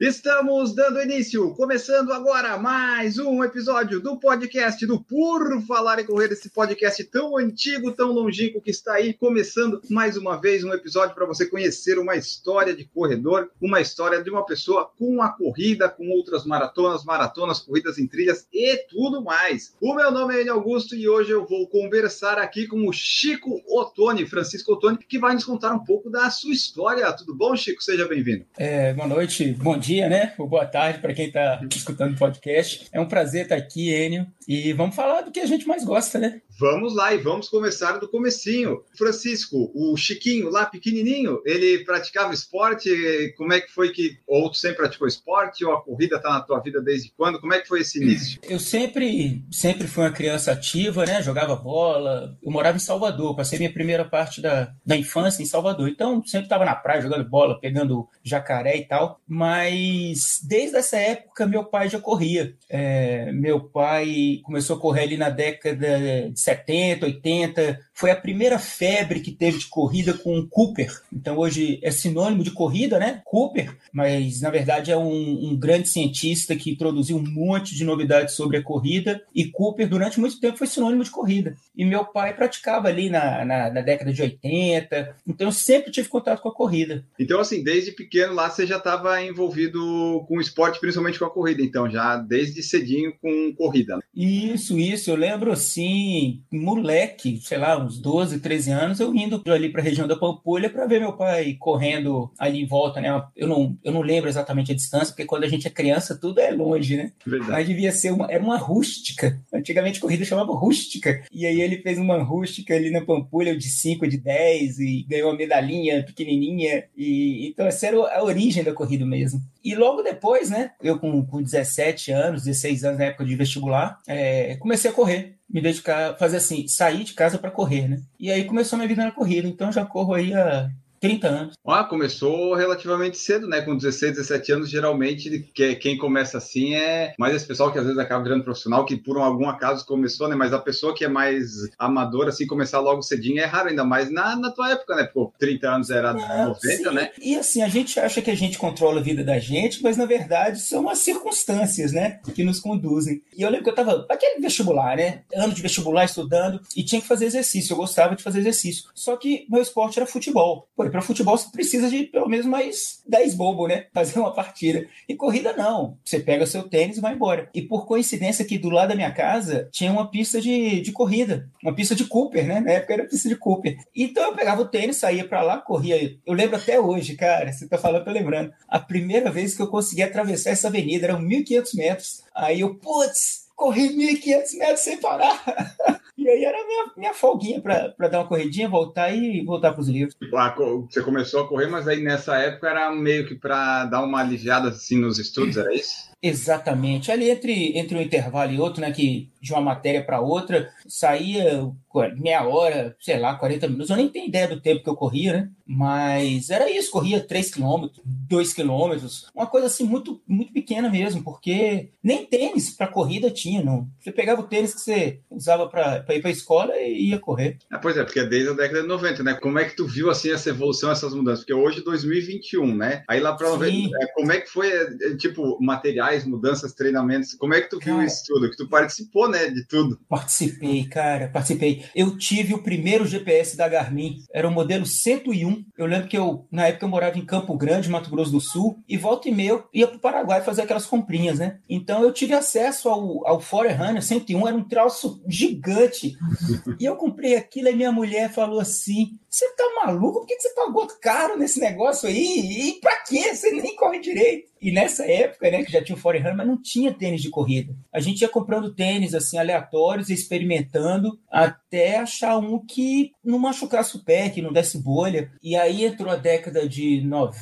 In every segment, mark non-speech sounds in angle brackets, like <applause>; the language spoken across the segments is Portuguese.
Estamos dando início, começando agora mais um episódio do podcast do Por Falar em Correr, esse podcast tão antigo, tão longínquo que está aí, começando mais uma vez um episódio para você conhecer uma história de corredor, uma história de uma pessoa com a corrida, com outras maratonas, maratonas, corridas em trilhas e tudo mais. O meu nome é Enio Augusto e hoje eu vou conversar aqui com o Chico Ottoni, Francisco Ottoni, que vai nos contar um pouco da sua história. Tudo bom, Chico? Seja bem-vindo. É, boa noite, bom dia dia, né? Ou boa tarde para quem está escutando o podcast. É um prazer estar aqui, Enio. E vamos falar do que a gente mais gosta, né? Vamos lá e vamos começar do comecinho. Francisco, o Chiquinho lá pequenininho, ele praticava esporte? Como é que foi que ou tu sempre praticou esporte ou a corrida está na tua vida desde quando? Como é que foi esse início? Eu sempre sempre fui uma criança ativa, né? Jogava bola. Eu morava em Salvador, passei minha primeira parte da, da infância em Salvador. Então sempre estava na praia jogando bola, pegando jacaré e tal. Mas desde essa época meu pai já corria. É, meu pai começou a correr ali na década de 70, 80, foi a primeira febre que teve de corrida com o Cooper. Então hoje é sinônimo de corrida, né? Cooper, mas na verdade é um, um, grande cientista que introduziu um monte de novidades sobre a corrida. E Cooper, durante muito tempo, foi sinônimo de corrida. E meu pai praticava ali na, na, na década de 80. Então eu sempre tive contato com a corrida. Então, assim, desde pequeno lá você já estava envolvido com o esporte, principalmente com a corrida, então, já desde cedinho com corrida. Isso, isso. Eu lembro assim, moleque, sei lá, uns 12, 13 anos, eu indo ali para a região da Pampulha para ver meu pai correndo ali em volta, né? Eu não, eu não lembro exatamente a distância, porque quando a gente é criança tudo é longe, né? Verdade. Mas devia ser uma, era uma rústica. Antigamente corrida chamava rústica. E aí ele fez uma rústica ali na Pampulha de 5, de 10 e ganhou uma medalhinha pequenininha. E então essa era a origem da corrida mesmo. E logo depois, né? Eu com, com 17 anos, 16 anos na época de vestibular, é, comecei a correr me dedicar, fazer assim, sair de casa para correr, né? E aí começou a minha vida na corrida, então já corro aí há 30 anos. Ah, começou relativamente cedo, né? Com 16, 17 anos, geralmente que, quem começa assim é mais esse pessoal que às vezes acaba virando profissional, que por algum acaso começou, né? Mas a pessoa que é mais amadora, assim, começar logo cedinho é raro, ainda mais na, na tua época, né? Pô, 30 anos era é, 90, sim. né? E assim, a gente acha que a gente controla a vida da gente, mas na verdade são as circunstâncias, né? Que nos conduzem. E eu lembro que eu tava, aquele vestibular, né? Ano de vestibular estudando e tinha que fazer exercício. Eu gostava de fazer exercício. Só que meu esporte era futebol. Pô, para futebol você precisa de pelo menos mais 10 bobos, né? Fazer uma partida. E corrida não. Você pega seu tênis e vai embora. E por coincidência aqui do lado da minha casa tinha uma pista de, de corrida. Uma pista de Cooper, né? Na época era pista de Cooper. Então eu pegava o tênis, saía para lá, corria. Eu lembro até hoje, cara. Você tá falando, tô lembrando. A primeira vez que eu consegui atravessar essa avenida eram 1.500 metros. Aí eu, putz, corri 1.500 metros sem parar. <laughs> E aí era minha, minha folguinha para dar uma corridinha, voltar e voltar para os livros. Ah, você começou a correr, mas aí nessa época era meio que para dar uma aliviada assim nos estudos, era isso? Exatamente. Ali entre, entre um intervalo e outro, né, que de uma matéria para outra, saía meia hora, sei lá, 40 minutos. Eu nem tenho ideia do tempo que eu corria, né? Mas era isso, corria 3 km, 2 km, uma coisa assim muito, muito pequena mesmo, porque nem tênis para corrida tinha, não. Você pegava o tênis que você usava para ir para a escola e ia correr. Ah, pois é, porque é desde a década de 90, né? Como é que tu viu assim essa evolução, essas mudanças? Porque hoje 2021, né? Aí lá para 90, é, como é que foi, é, tipo, materiais mudanças, treinamentos. Como é que tu cara, viu isso tudo? Que tu participou, né, de tudo? Participei, cara, participei. Eu tive o primeiro GPS da Garmin, era o modelo 101. Eu lembro que eu, na época, eu morava em Campo Grande, Mato Grosso do Sul, e volta e meia eu ia pro Paraguai fazer aquelas comprinhas, né? Então eu tive acesso ao, ao Forerunner 101, era um troço gigante. <laughs> e eu comprei aquilo e minha mulher falou assim: você tá maluco? Por que você pagou caro nesse negócio aí? E pra quê? Você nem corre direito. E nessa época, né, que já tinha o Forehand, mas não tinha tênis de corrida. A gente ia comprando tênis, assim, aleatórios, experimentando, até achar um que não machucasse o pé, que não desse bolha. E aí entrou a década de... Nove...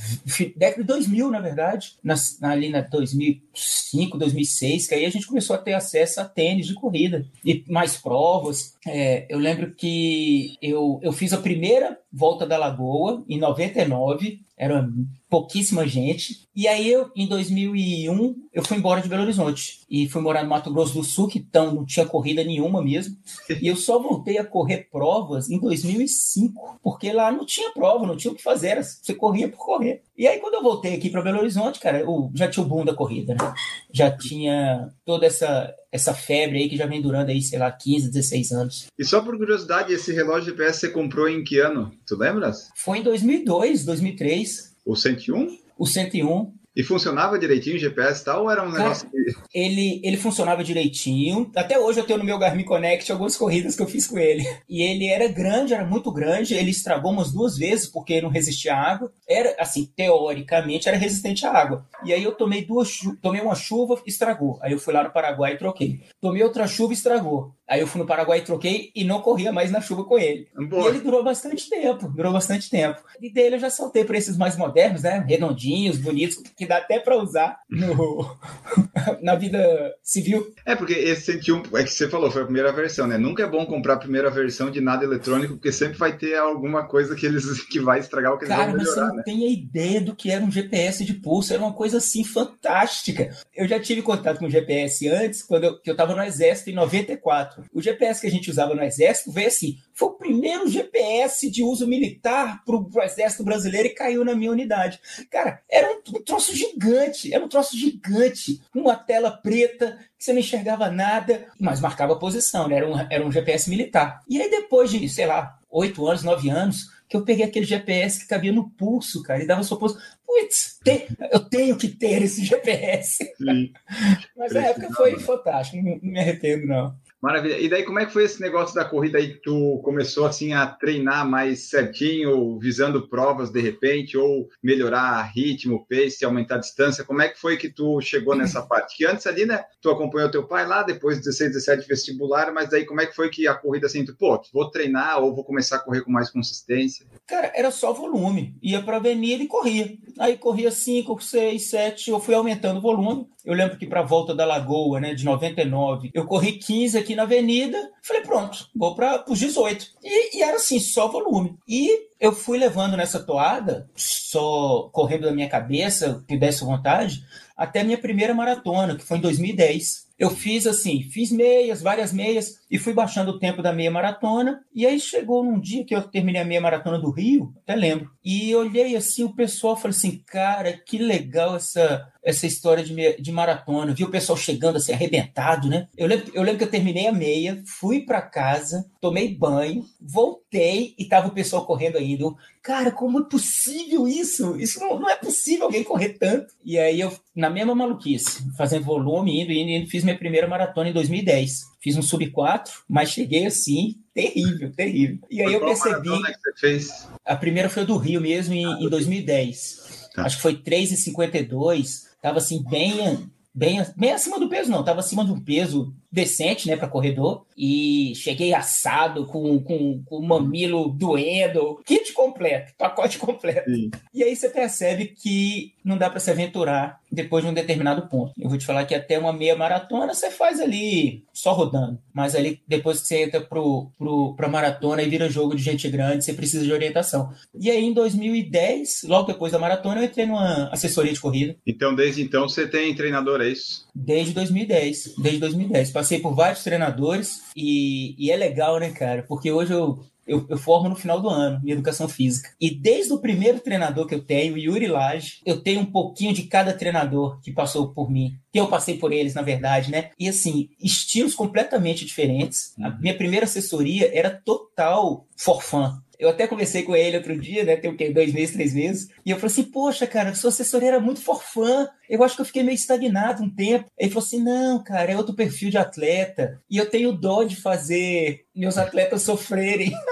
Década de 2000, na verdade, na, ali na 2005, 2006, que aí a gente começou a ter acesso a tênis de corrida. E mais provas. É, eu lembro que eu, eu fiz a primeira volta da Lagoa em 99, era pouquíssima gente. E aí eu, em 2001, eu fui embora de Belo Horizonte e fui morar no Mato Grosso do Sul, que então não tinha corrida nenhuma mesmo. E eu só voltei a correr provas em 2005, porque lá não tinha prova, não tinha o que fazer, era, você corria por correr. E aí quando eu voltei aqui para Belo Horizonte, cara, eu, já tinha o boom da corrida, né? Já tinha toda essa essa febre aí que já vem durando aí, sei lá, 15, 16 anos. E só por curiosidade, esse relógio GPS você comprou em que ano? Tu lembras? Foi em 2002, 2003. O 101? O 101. E funcionava direitinho o GPS e tal, ou era um negócio Cara, ele, ele funcionava direitinho. Até hoje eu tenho no meu Garmin Connect algumas corridas que eu fiz com ele. E ele era grande, era muito grande. Ele estragou umas duas vezes porque não resistia à água. Era, assim, teoricamente era resistente à água. E aí eu tomei duas tomei uma chuva, estragou. Aí eu fui lá no Paraguai e troquei. Tomei outra chuva, estragou. Aí eu fui no Paraguai e troquei e não corria mais na chuva com ele. Boa. E ele durou bastante tempo, durou bastante tempo. E dele eu já saltei para esses mais modernos, né? Redondinhos, bonitos, que dá até para usar no, <laughs> na vida civil. É, porque esse 101, é que você falou, foi a primeira versão, né? Nunca é bom comprar a primeira versão de nada eletrônico, porque sempre vai ter alguma coisa que eles <laughs> que vai estragar o que eles Cara, vão melhorar, mas você não né? tem a ideia do que era um GPS de pulso, era uma coisa assim fantástica. Eu já tive contato com o GPS antes, quando eu, que eu estava no exército em 94. O GPS que a gente usava no exército veio assim, foi o primeiro GPS de uso militar para o exército brasileiro e caiu na minha unidade. Cara, era um, um troço gigante, era um troço gigante, uma tela preta que você não enxergava nada, mas marcava a posição, né? Era um, era um GPS militar. E aí depois de, sei lá, oito anos, nove anos, que eu peguei aquele GPS que cabia no pulso, cara, e dava sua pulso. Putz, tem, eu tenho que ter esse GPS. Sim. <laughs> Mas a época foi fantástica, não, não me arrependo, não. Maravilha. E daí, como é que foi esse negócio da corrida aí? Tu começou assim a treinar mais certinho, visando provas de repente, ou melhorar ritmo, pace, aumentar a distância? Como é que foi que tu chegou nessa <clears throat> parte? Que antes ali, né? Tu acompanhou teu pai lá, depois 16, 17 vestibular, mas daí como é que foi que a corrida assim, tu, pô, vou treinar ou vou começar a correr com mais consistência? Cara, era só volume. Ia pra avenida e corria. Aí corria 5, 6, 7, eu fui aumentando o volume. Eu lembro que para a volta da Lagoa, né, de 99, eu corri 15 aqui na avenida. Falei, pronto, vou para os 18. E, e era assim, só volume. E eu fui levando nessa toada, só correndo da minha cabeça, que desse vontade, até minha primeira maratona, que foi em 2010. Eu fiz assim, fiz meias, várias meias, e fui baixando o tempo da meia maratona. E aí chegou num dia que eu terminei a meia maratona do Rio, até lembro. E olhei assim, o pessoal falou assim: cara, que legal essa, essa história de, de maratona. Vi o pessoal chegando assim, arrebentado, né? Eu lembro, eu lembro que eu terminei a meia, fui para casa, tomei banho, voltei e tava o pessoal correndo ainda. Eu, cara, como é possível isso? Isso não, não, é possível alguém correr tanto. E aí eu, na mesma maluquice, fazendo volume, indo, indo, indo, fiz minha primeira maratona em 2010. Fiz um sub 4, mas cheguei assim, terrível, terrível. E aí eu percebi. Que você fez? A primeira foi a do Rio mesmo, em, em 2010. Tá. Acho que foi 3,52. Tava assim, bem, bem, bem acima do peso, não. Tava acima de um peso decente, né, para corredor. E cheguei assado, com, com, com o mamilo doendo, kit completo, pacote <laughs> completo. Sim. E aí você percebe que não dá para se aventurar depois de um determinado ponto. Eu vou te falar que até uma meia maratona você faz ali só rodando. Mas ali, depois que você entra pro, pro, pra maratona e vira jogo de gente grande, você precisa de orientação. E aí, em 2010, logo depois da maratona, eu entrei numa assessoria de corrida. Então, desde então, você tem treinador, é isso? Desde 2010. Desde 2010 passei por vários treinadores e, e, é legal, né, cara? Porque hoje eu, eu, eu, formo no final do ano em educação física. E desde o primeiro treinador que eu tenho, Yuri Lage, eu tenho um pouquinho de cada treinador que passou por mim. Que eu passei por eles, na verdade, né? E assim, estilos completamente diferentes. A minha primeira assessoria era total forfã. Eu até conversei com ele outro dia, né? Tem o quê? Dois meses, três meses. E eu falei assim, poxa, cara, sua assessoria era muito forfã. Eu acho que eu fiquei meio estagnado um tempo. Ele falou assim: não, cara, é outro perfil de atleta. E eu tenho dó de fazer meus atletas sofrerem. <laughs>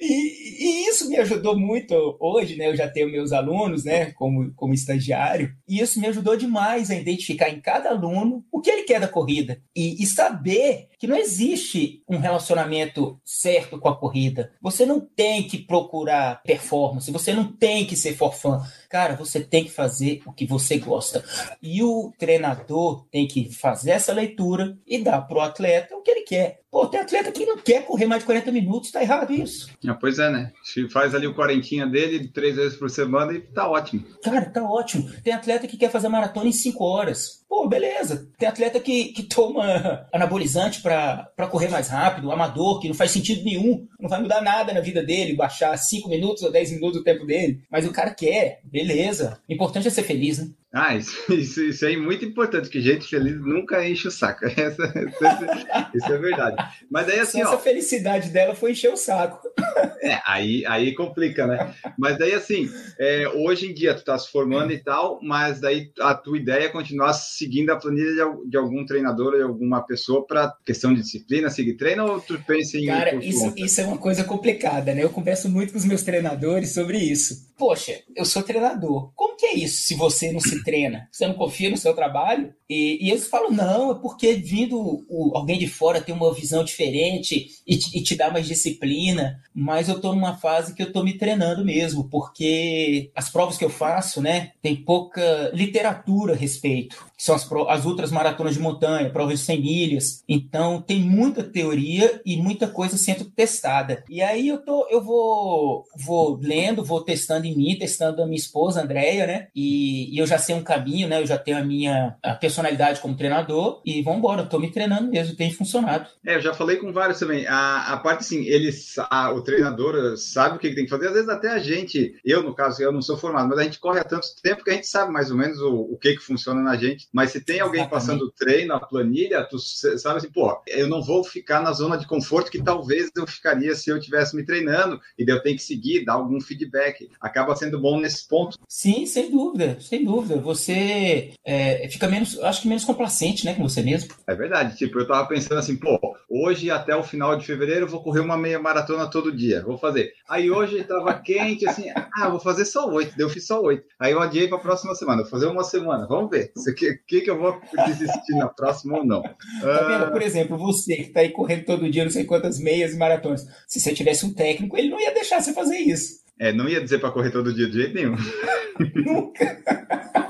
E, E isso me ajudou muito hoje, né? Eu já tenho meus alunos, né, como, como estagiário, e isso me ajudou demais a identificar em cada aluno o que ele quer da corrida e, e saber que não existe um relacionamento certo com a corrida. Você não tem que procurar performance, você não tem que ser forfã. Cara, você tem que fazer o que você gosta. E o treinador tem que fazer essa leitura e dar pro atleta o que ele quer. Pô, tem atleta que não quer correr mais de 40 minutos, tá errado isso. Ah, pois é, né? Faz ali o quarentinha dele três vezes por semana e tá ótimo. Cara, tá ótimo. Tem atleta que quer fazer maratona em 5 horas. Pô, beleza. Tem atleta que, que toma anabolizante para correr mais rápido, amador, que não faz sentido nenhum, não vai mudar nada na vida dele, baixar 5 minutos ou 10 minutos o tempo dele. Mas o cara quer, beleza. O importante é ser feliz, né? Ah, isso, <laughs> isso, isso é muito importante, que gente feliz nunca enche o saco. <laughs> Essa, essa, isso é verdade. Mas daí assim, Só ó. Essa felicidade dela foi encher o saco. <laughs> É, aí, aí complica, né? Mas daí assim, é, hoje em dia tu tá se formando e tal, mas daí a tua ideia é continuar seguindo a planilha de, de algum treinador ou de alguma pessoa para questão de disciplina, seguir treino, ou tu pensa em. Cara, isso, isso é uma coisa complicada, né? Eu converso muito com os meus treinadores sobre isso. Poxa, eu sou treinador. Como que é isso se você não se treina? Você não confia no seu trabalho? E, e eles falam, não, é porque vindo o, alguém de fora tem uma visão diferente e te, e te dá mais disciplina. Mas eu tô numa fase que eu tô me treinando mesmo, porque as provas que eu faço, né, tem pouca literatura a respeito. Que são as, as outras maratonas de montanha, provas de 100 milhas. Então tem muita teoria e muita coisa sendo testada. E aí eu tô, eu vou, vou lendo, vou testando em mim, testando a minha esposa, Andréia, né? E, e, eu já sei um caminho, né? Eu já tenho a minha a personalidade como treinador e vamos embora. Tô me treinando mesmo, tem funcionado. É, eu já falei com vários também. A, a parte assim, eles, a, o treinador sabe o que, que tem que fazer. Às vezes até a gente, eu no caso, eu não sou formado, mas a gente corre há tanto tempo que a gente sabe mais ou menos o, o que que funciona na gente. Mas se tem alguém Exatamente. passando treino, a planilha, tu sabe assim, pô, eu não vou ficar na zona de conforto que talvez eu ficaria se eu tivesse me treinando e daí eu tenho que seguir, dar algum feedback. Acaba sendo bom nesse ponto. Sim, sem dúvida, sem dúvida. Você é, fica menos, acho que menos complacente, né, com você mesmo. É verdade. Tipo, eu tava pensando assim, pô, hoje até o final de fevereiro eu vou correr uma meia maratona todo dia. Vou fazer. Aí hoje tava quente, assim, ah, vou fazer só oito. Daí eu fiz só oito. Aí eu adiei pra próxima semana. Vou fazer uma semana. Vamos ver. O que, que, que eu vou desistir na próxima ou não. Tá vendo? Por exemplo, você que tá aí correndo todo dia, não sei quantas meias e maratonas. Se você tivesse um técnico, ele não ia deixar você fazer isso. É, não ia dizer para correr todo dia de jeito nenhum. <laughs> Nunca.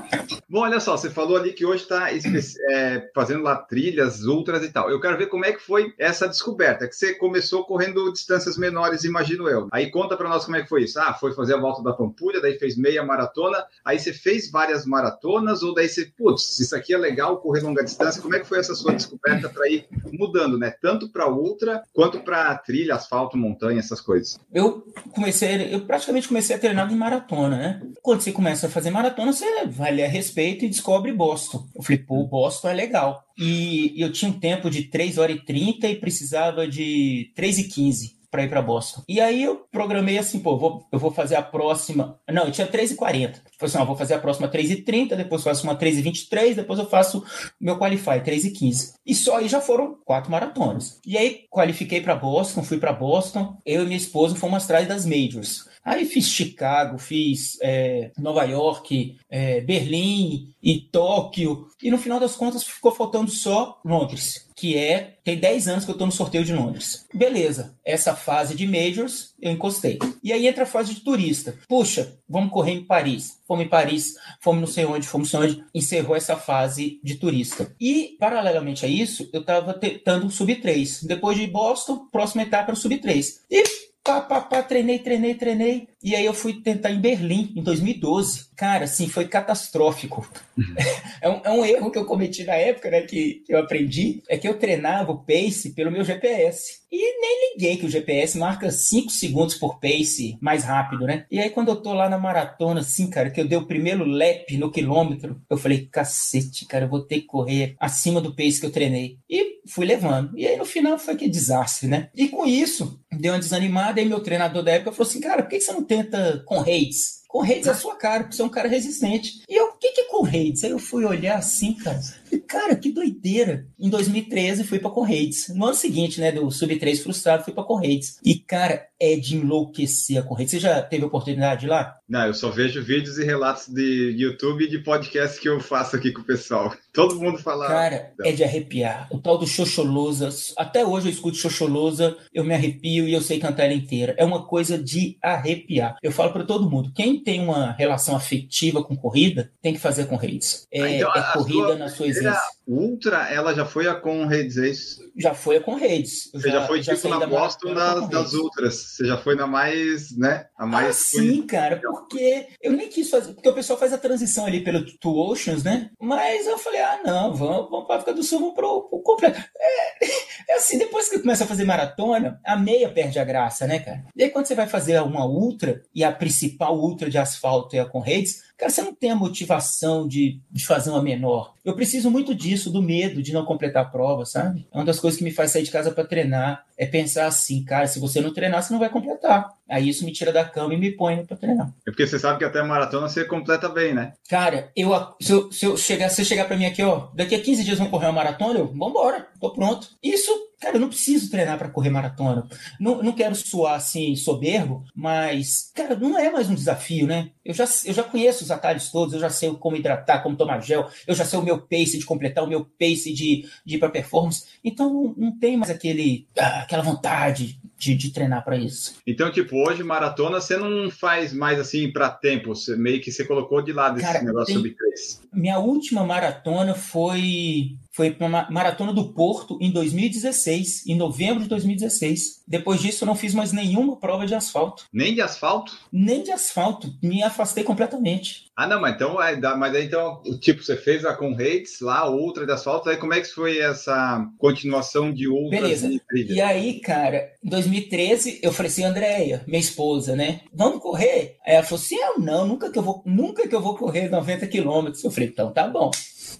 Bom, olha só, você falou ali que hoje está é, fazendo lá trilhas, ultras e tal. Eu quero ver como é que foi essa descoberta, que você começou correndo distâncias menores, imagino eu. Aí conta para nós como é que foi isso. Ah, foi fazer a volta da Pampulha, daí fez meia maratona, aí você fez várias maratonas, ou daí você, putz, isso aqui é legal, correr longa distância. Como é que foi essa sua descoberta para ir mudando, né? Tanto para ultra quanto para trilha, asfalto, montanha, essas coisas. Eu comecei, eu praticamente comecei a treinar em maratona, né? Quando você começa a fazer maratona, você vai ler a respeito e descobre Boston. Eu falei, pô, Boston é legal. E eu tinha um tempo de 3 horas e 30 e precisava de 3 e 15 para ir para Boston. E aí eu programei assim, pô, vou, eu vou fazer a próxima. Não, eu tinha 3 e 40 Falei assim, ó, vou fazer a próxima 3 e 30 depois faço uma 3 e 23 depois eu faço meu Qualify 3 e 15 E só aí já foram quatro maratonas. E aí qualifiquei para Boston, fui para Boston, eu e minha esposa fomos atrás das majors. Aí fiz Chicago, fiz é, Nova York, é, Berlim e Tóquio. E no final das contas ficou faltando só Londres, que é. Tem 10 anos que eu tô no sorteio de Londres. Beleza, essa fase de Majors eu encostei. E aí entra a fase de turista. Puxa, vamos correr em Paris. Fomos em Paris, fomos não sei onde, fomos não sei onde. Encerrou essa fase de turista. E, paralelamente a isso, eu tava tentando um sub 3. Depois de Boston, próxima etapa era o sub 3. E pá, pá, pá, treinei, treinei, treinei. E aí eu fui tentar em Berlim, em 2012. Cara, assim, foi catastrófico. Uhum. <laughs> É, um, é, um, erro que eu cometi na época, né, que, que eu aprendi, é que eu treinava o pace pelo meu GPS. E nem liguei que o GPS marca 5 segundos por pace mais rápido, né? E aí quando eu tô lá na maratona, assim, cara, que eu dei o primeiro lap no quilômetro, eu falei, cacete, cara, eu vou ter que correr acima do pace que eu treinei. E fui levando. E aí no final foi que desastre, né? E com isso, deu uma desanimada, e meu treinador da época falou assim, cara, por que você não tenta com rates? Correios é a sua cara, porque você é um cara resistente. E eu, o que, que é Correios? Aí eu fui olhar assim, cara. Cara, que doideira. Em 2013 fui pra Correios. No ano seguinte, né, do Sub 3 frustrado, fui pra Correios. E, cara, é de enlouquecer a Correios. Você já teve oportunidade lá? Não, eu só vejo vídeos e relatos de YouTube e de podcast que eu faço aqui com o pessoal. Todo mundo fala. Cara, é de arrepiar. O tal do Xoxolosa, até hoje eu escuto Xoxolosa, eu me arrepio e eu sei cantar ela inteira. É uma coisa de arrepiar. Eu falo para todo mundo, quem tem uma relação afetiva com corrida, tem que fazer com redes. É, ah, então, é corrida sua na sua essência. Ultra, ela já foi a com redes, é isso? Já foi a com redes. Você já, já foi já tipo na Boston das, das Ultras. Você já foi na mais, né? A mais. Ah, sim, cara, porque eu nem quis fazer, porque o pessoal faz a transição ali pelo Two Oceans, né? Mas eu falei, ah, não, vamos, vamos para África do Sul, vamos pro, pro completo. É, é, assim, depois que começa a fazer maratona, a meia perde a graça, né, cara? E aí quando você vai fazer uma ultra, e a principal ultra de asfalto é a com redes, Cara, você não tem a motivação de, de fazer uma menor. Eu preciso muito disso, do medo de não completar a prova, sabe? É uma das coisas que me faz sair de casa para treinar. É pensar assim, cara, se você não treinar, você não vai completar. Aí isso me tira da cama e me põe para treinar. É porque você sabe que até maratona você completa bem, né? Cara, eu, se, eu, se eu chegar, se eu chegar para mim aqui, ó, daqui a 15 dias vamos correr uma maratona, eu, vambora, tô pronto. Isso Cara, eu não preciso treinar para correr maratona. Não, não quero soar assim soberbo, mas, cara, não é mais um desafio, né? Eu já, eu já conheço os atalhos todos, eu já sei como hidratar, como tomar gel, eu já sei o meu pace de completar, o meu pace de, de ir para performance. Então não, não tem mais aquele, ah, aquela vontade de, de treinar para isso. Então, tipo, hoje maratona você não faz mais assim para tempo, você, meio que você colocou de lado esse negócio tem... sobre três. Minha última maratona foi foi para uma maratona do Porto em 2016, em novembro de 2016. Depois disso, eu não fiz mais nenhuma prova de asfalto. Nem de asfalto? Nem de asfalto. Me afastei completamente. Ah, não, mas então, mas aí então, tipo, você fez a com Reis lá, outra de asfalto, aí como é que foi essa continuação de outras Beleza. E aí, cara, em 2013, eu falei assim, Andréia, minha esposa, né? Vamos correr? Aí ela falou assim: eu não, nunca que eu vou, nunca que eu vou correr 90 quilômetros. Eu falei, então tá bom.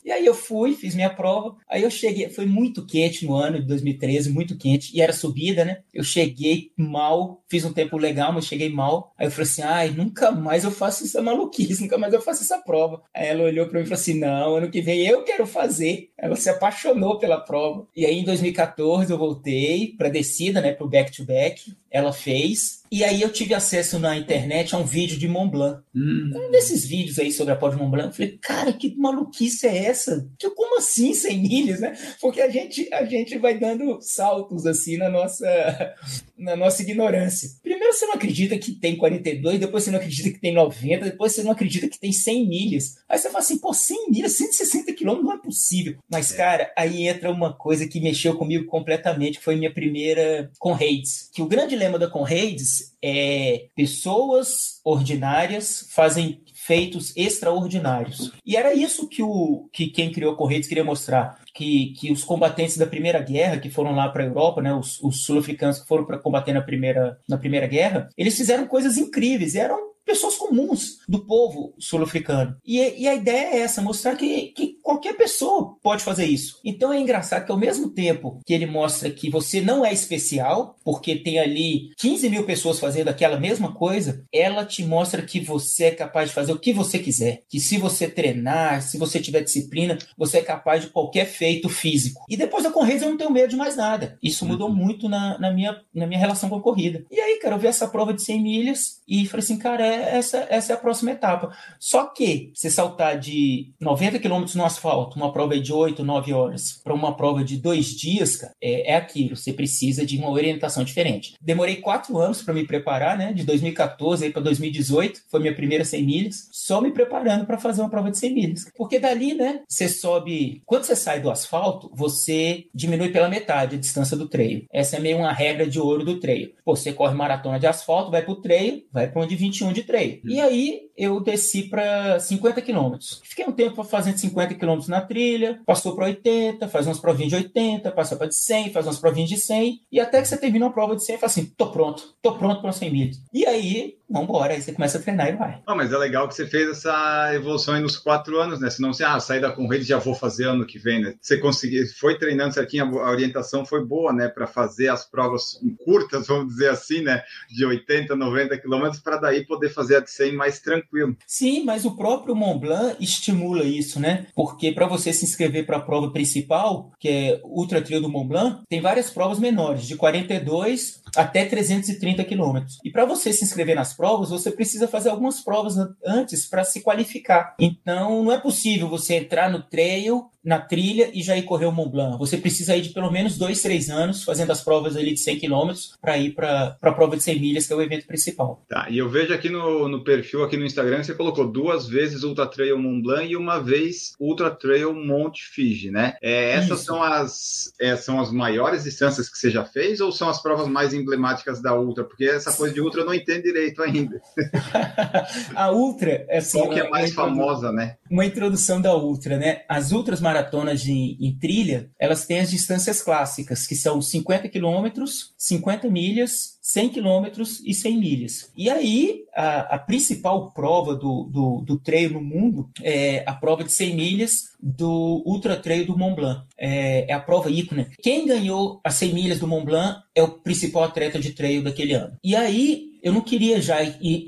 E aí eu fui, fiz minha prova. Aí eu cheguei, foi muito quente no ano de 2013, muito quente, e era subida, né? Eu cheguei mal, fiz um tempo legal, mas cheguei mal. Aí eu falei assim: ai, nunca mais eu faço essa maluquice, nunca mais eu faço essa prova. Aí ela olhou para mim e falou assim: não, ano que vem eu quero fazer. Ela se apaixonou pela prova. E aí em 2014 eu voltei para descida, né, pro back to back. Ela fez, e aí eu tive acesso na internet a um vídeo de Mont Blanc. Hum. Um desses vídeos aí sobre a pós de Mont Blanc. Eu falei, cara, que maluquice é essa? Que, como assim 100 milhas, né? Porque a gente, a gente vai dando saltos assim na nossa, <laughs> na nossa ignorância. Primeiro você não acredita que tem 42, depois você não acredita que tem 90, depois você não acredita que tem 100 milhas. Aí você fala assim, pô, 100 milhas, 160 quilômetros não é possível. Mas, é. cara, aí entra uma coisa que mexeu comigo completamente, que foi minha primeira Conrades. Que o grande lema da Conrades é pessoas ordinárias fazem feitos extraordinários. E era isso que, o, que quem criou Correios queria mostrar. Que, que os combatentes da Primeira Guerra, que foram lá para a Europa, né, os, os sul-africanos que foram para combater na primeira, na primeira Guerra, eles fizeram coisas incríveis. Eram pessoas comuns do povo sul-africano. E, e, a ideia é essa, mostrar que, que qualquer pessoa pode fazer isso. Então é engraçado que ao mesmo tempo que ele mostra que você não é especial, porque tem ali 15 mil pessoas fazendo aquela mesma coisa, ela te mostra que você é capaz de fazer o que você quiser. Que se você treinar, se você tiver disciplina, você é capaz de qualquer feito físico. E depois da corrida eu não tenho medo de mais nada. Isso mudou muito na, na, minha, na minha relação com a corrida. E aí, cara, eu vi essa prova de 100 milhas e falei assim, cara, é essa, essa é a próxima etapa. Só que você saltar de 90 quilômetros no asfalto, uma prova de 8, 9 horas, para uma prova de dois dias, cara, é, é aquilo. Você precisa de uma orientação diferente. Demorei quatro anos para me preparar, né? De 2014 para 2018, foi minha primeira 100 milhas, só me preparando para fazer uma prova de 100 milhas. Porque dali, né, você sobe. Quando você sai do asfalto, você diminui pela metade a distância do treino. Essa é meio uma regra de ouro do treino. Você corre maratona de asfalto, vai pro treino, vai para onde 21 de treino. E aí eu desci para 50 quilômetros. Fiquei um tempo fazendo 50 quilômetros na trilha, passou para 80, faz umas provinhas de 80, passa para de 100, faz umas provinhas de 100, e até que você termina uma prova de 100 e fala assim: tô pronto, tô pronto para 100 milhas. E aí vambora. Aí você começa a treinar e vai. Ah, mas é legal que você fez essa evolução aí nos quatro anos, né? Senão você, ah, sair da corrida já vou fazer ano que vem, né? Você conseguiu, foi treinando certinho, a orientação foi boa, né? Para fazer as provas curtas, vamos dizer assim, né? De 80, 90 quilômetros, para daí poder fazer a de 100 mais tranquilo. Sim, mas o próprio Mont Blanc estimula isso, né? Porque para você se inscrever para a prova principal, que é Ultra Trail do Mont Blanc, tem várias provas menores, de 42 até 330 quilômetros. E para você se inscrever nas provas, você precisa fazer algumas provas antes para se qualificar. Então, não é possível você entrar no trail na trilha e já ir correr o Mont Blanc. Você precisa ir de pelo menos dois, três anos fazendo as provas ali de 100 km para ir para a prova de 100 milhas, que é o evento principal. Tá, e eu vejo aqui no, no perfil, aqui no Instagram, você colocou duas vezes Ultra Trail Mont Blanc e uma vez Ultra Trail Monte Fiji, né? É, essas são as, é, são as maiores distâncias que você já fez ou são as provas mais emblemáticas da Ultra? Porque essa coisa de Ultra eu não entendo direito ainda. <laughs> a Ultra, assim, Qual que é mais famosa, né? Uma introdução da Ultra, né? As Ultras maratonas de, em trilha, elas têm as distâncias clássicas, que são 50 quilômetros, 50 milhas, 100 quilômetros e 100 milhas. E aí, a, a principal prova do, do, do, trail no mundo é a prova de 100 milhas do Ultra Trail do Mont Blanc. É, é a prova ícone. Quem ganhou as 100 milhas do Mont Blanc é o principal atleta de trail daquele ano. E aí, eu não queria já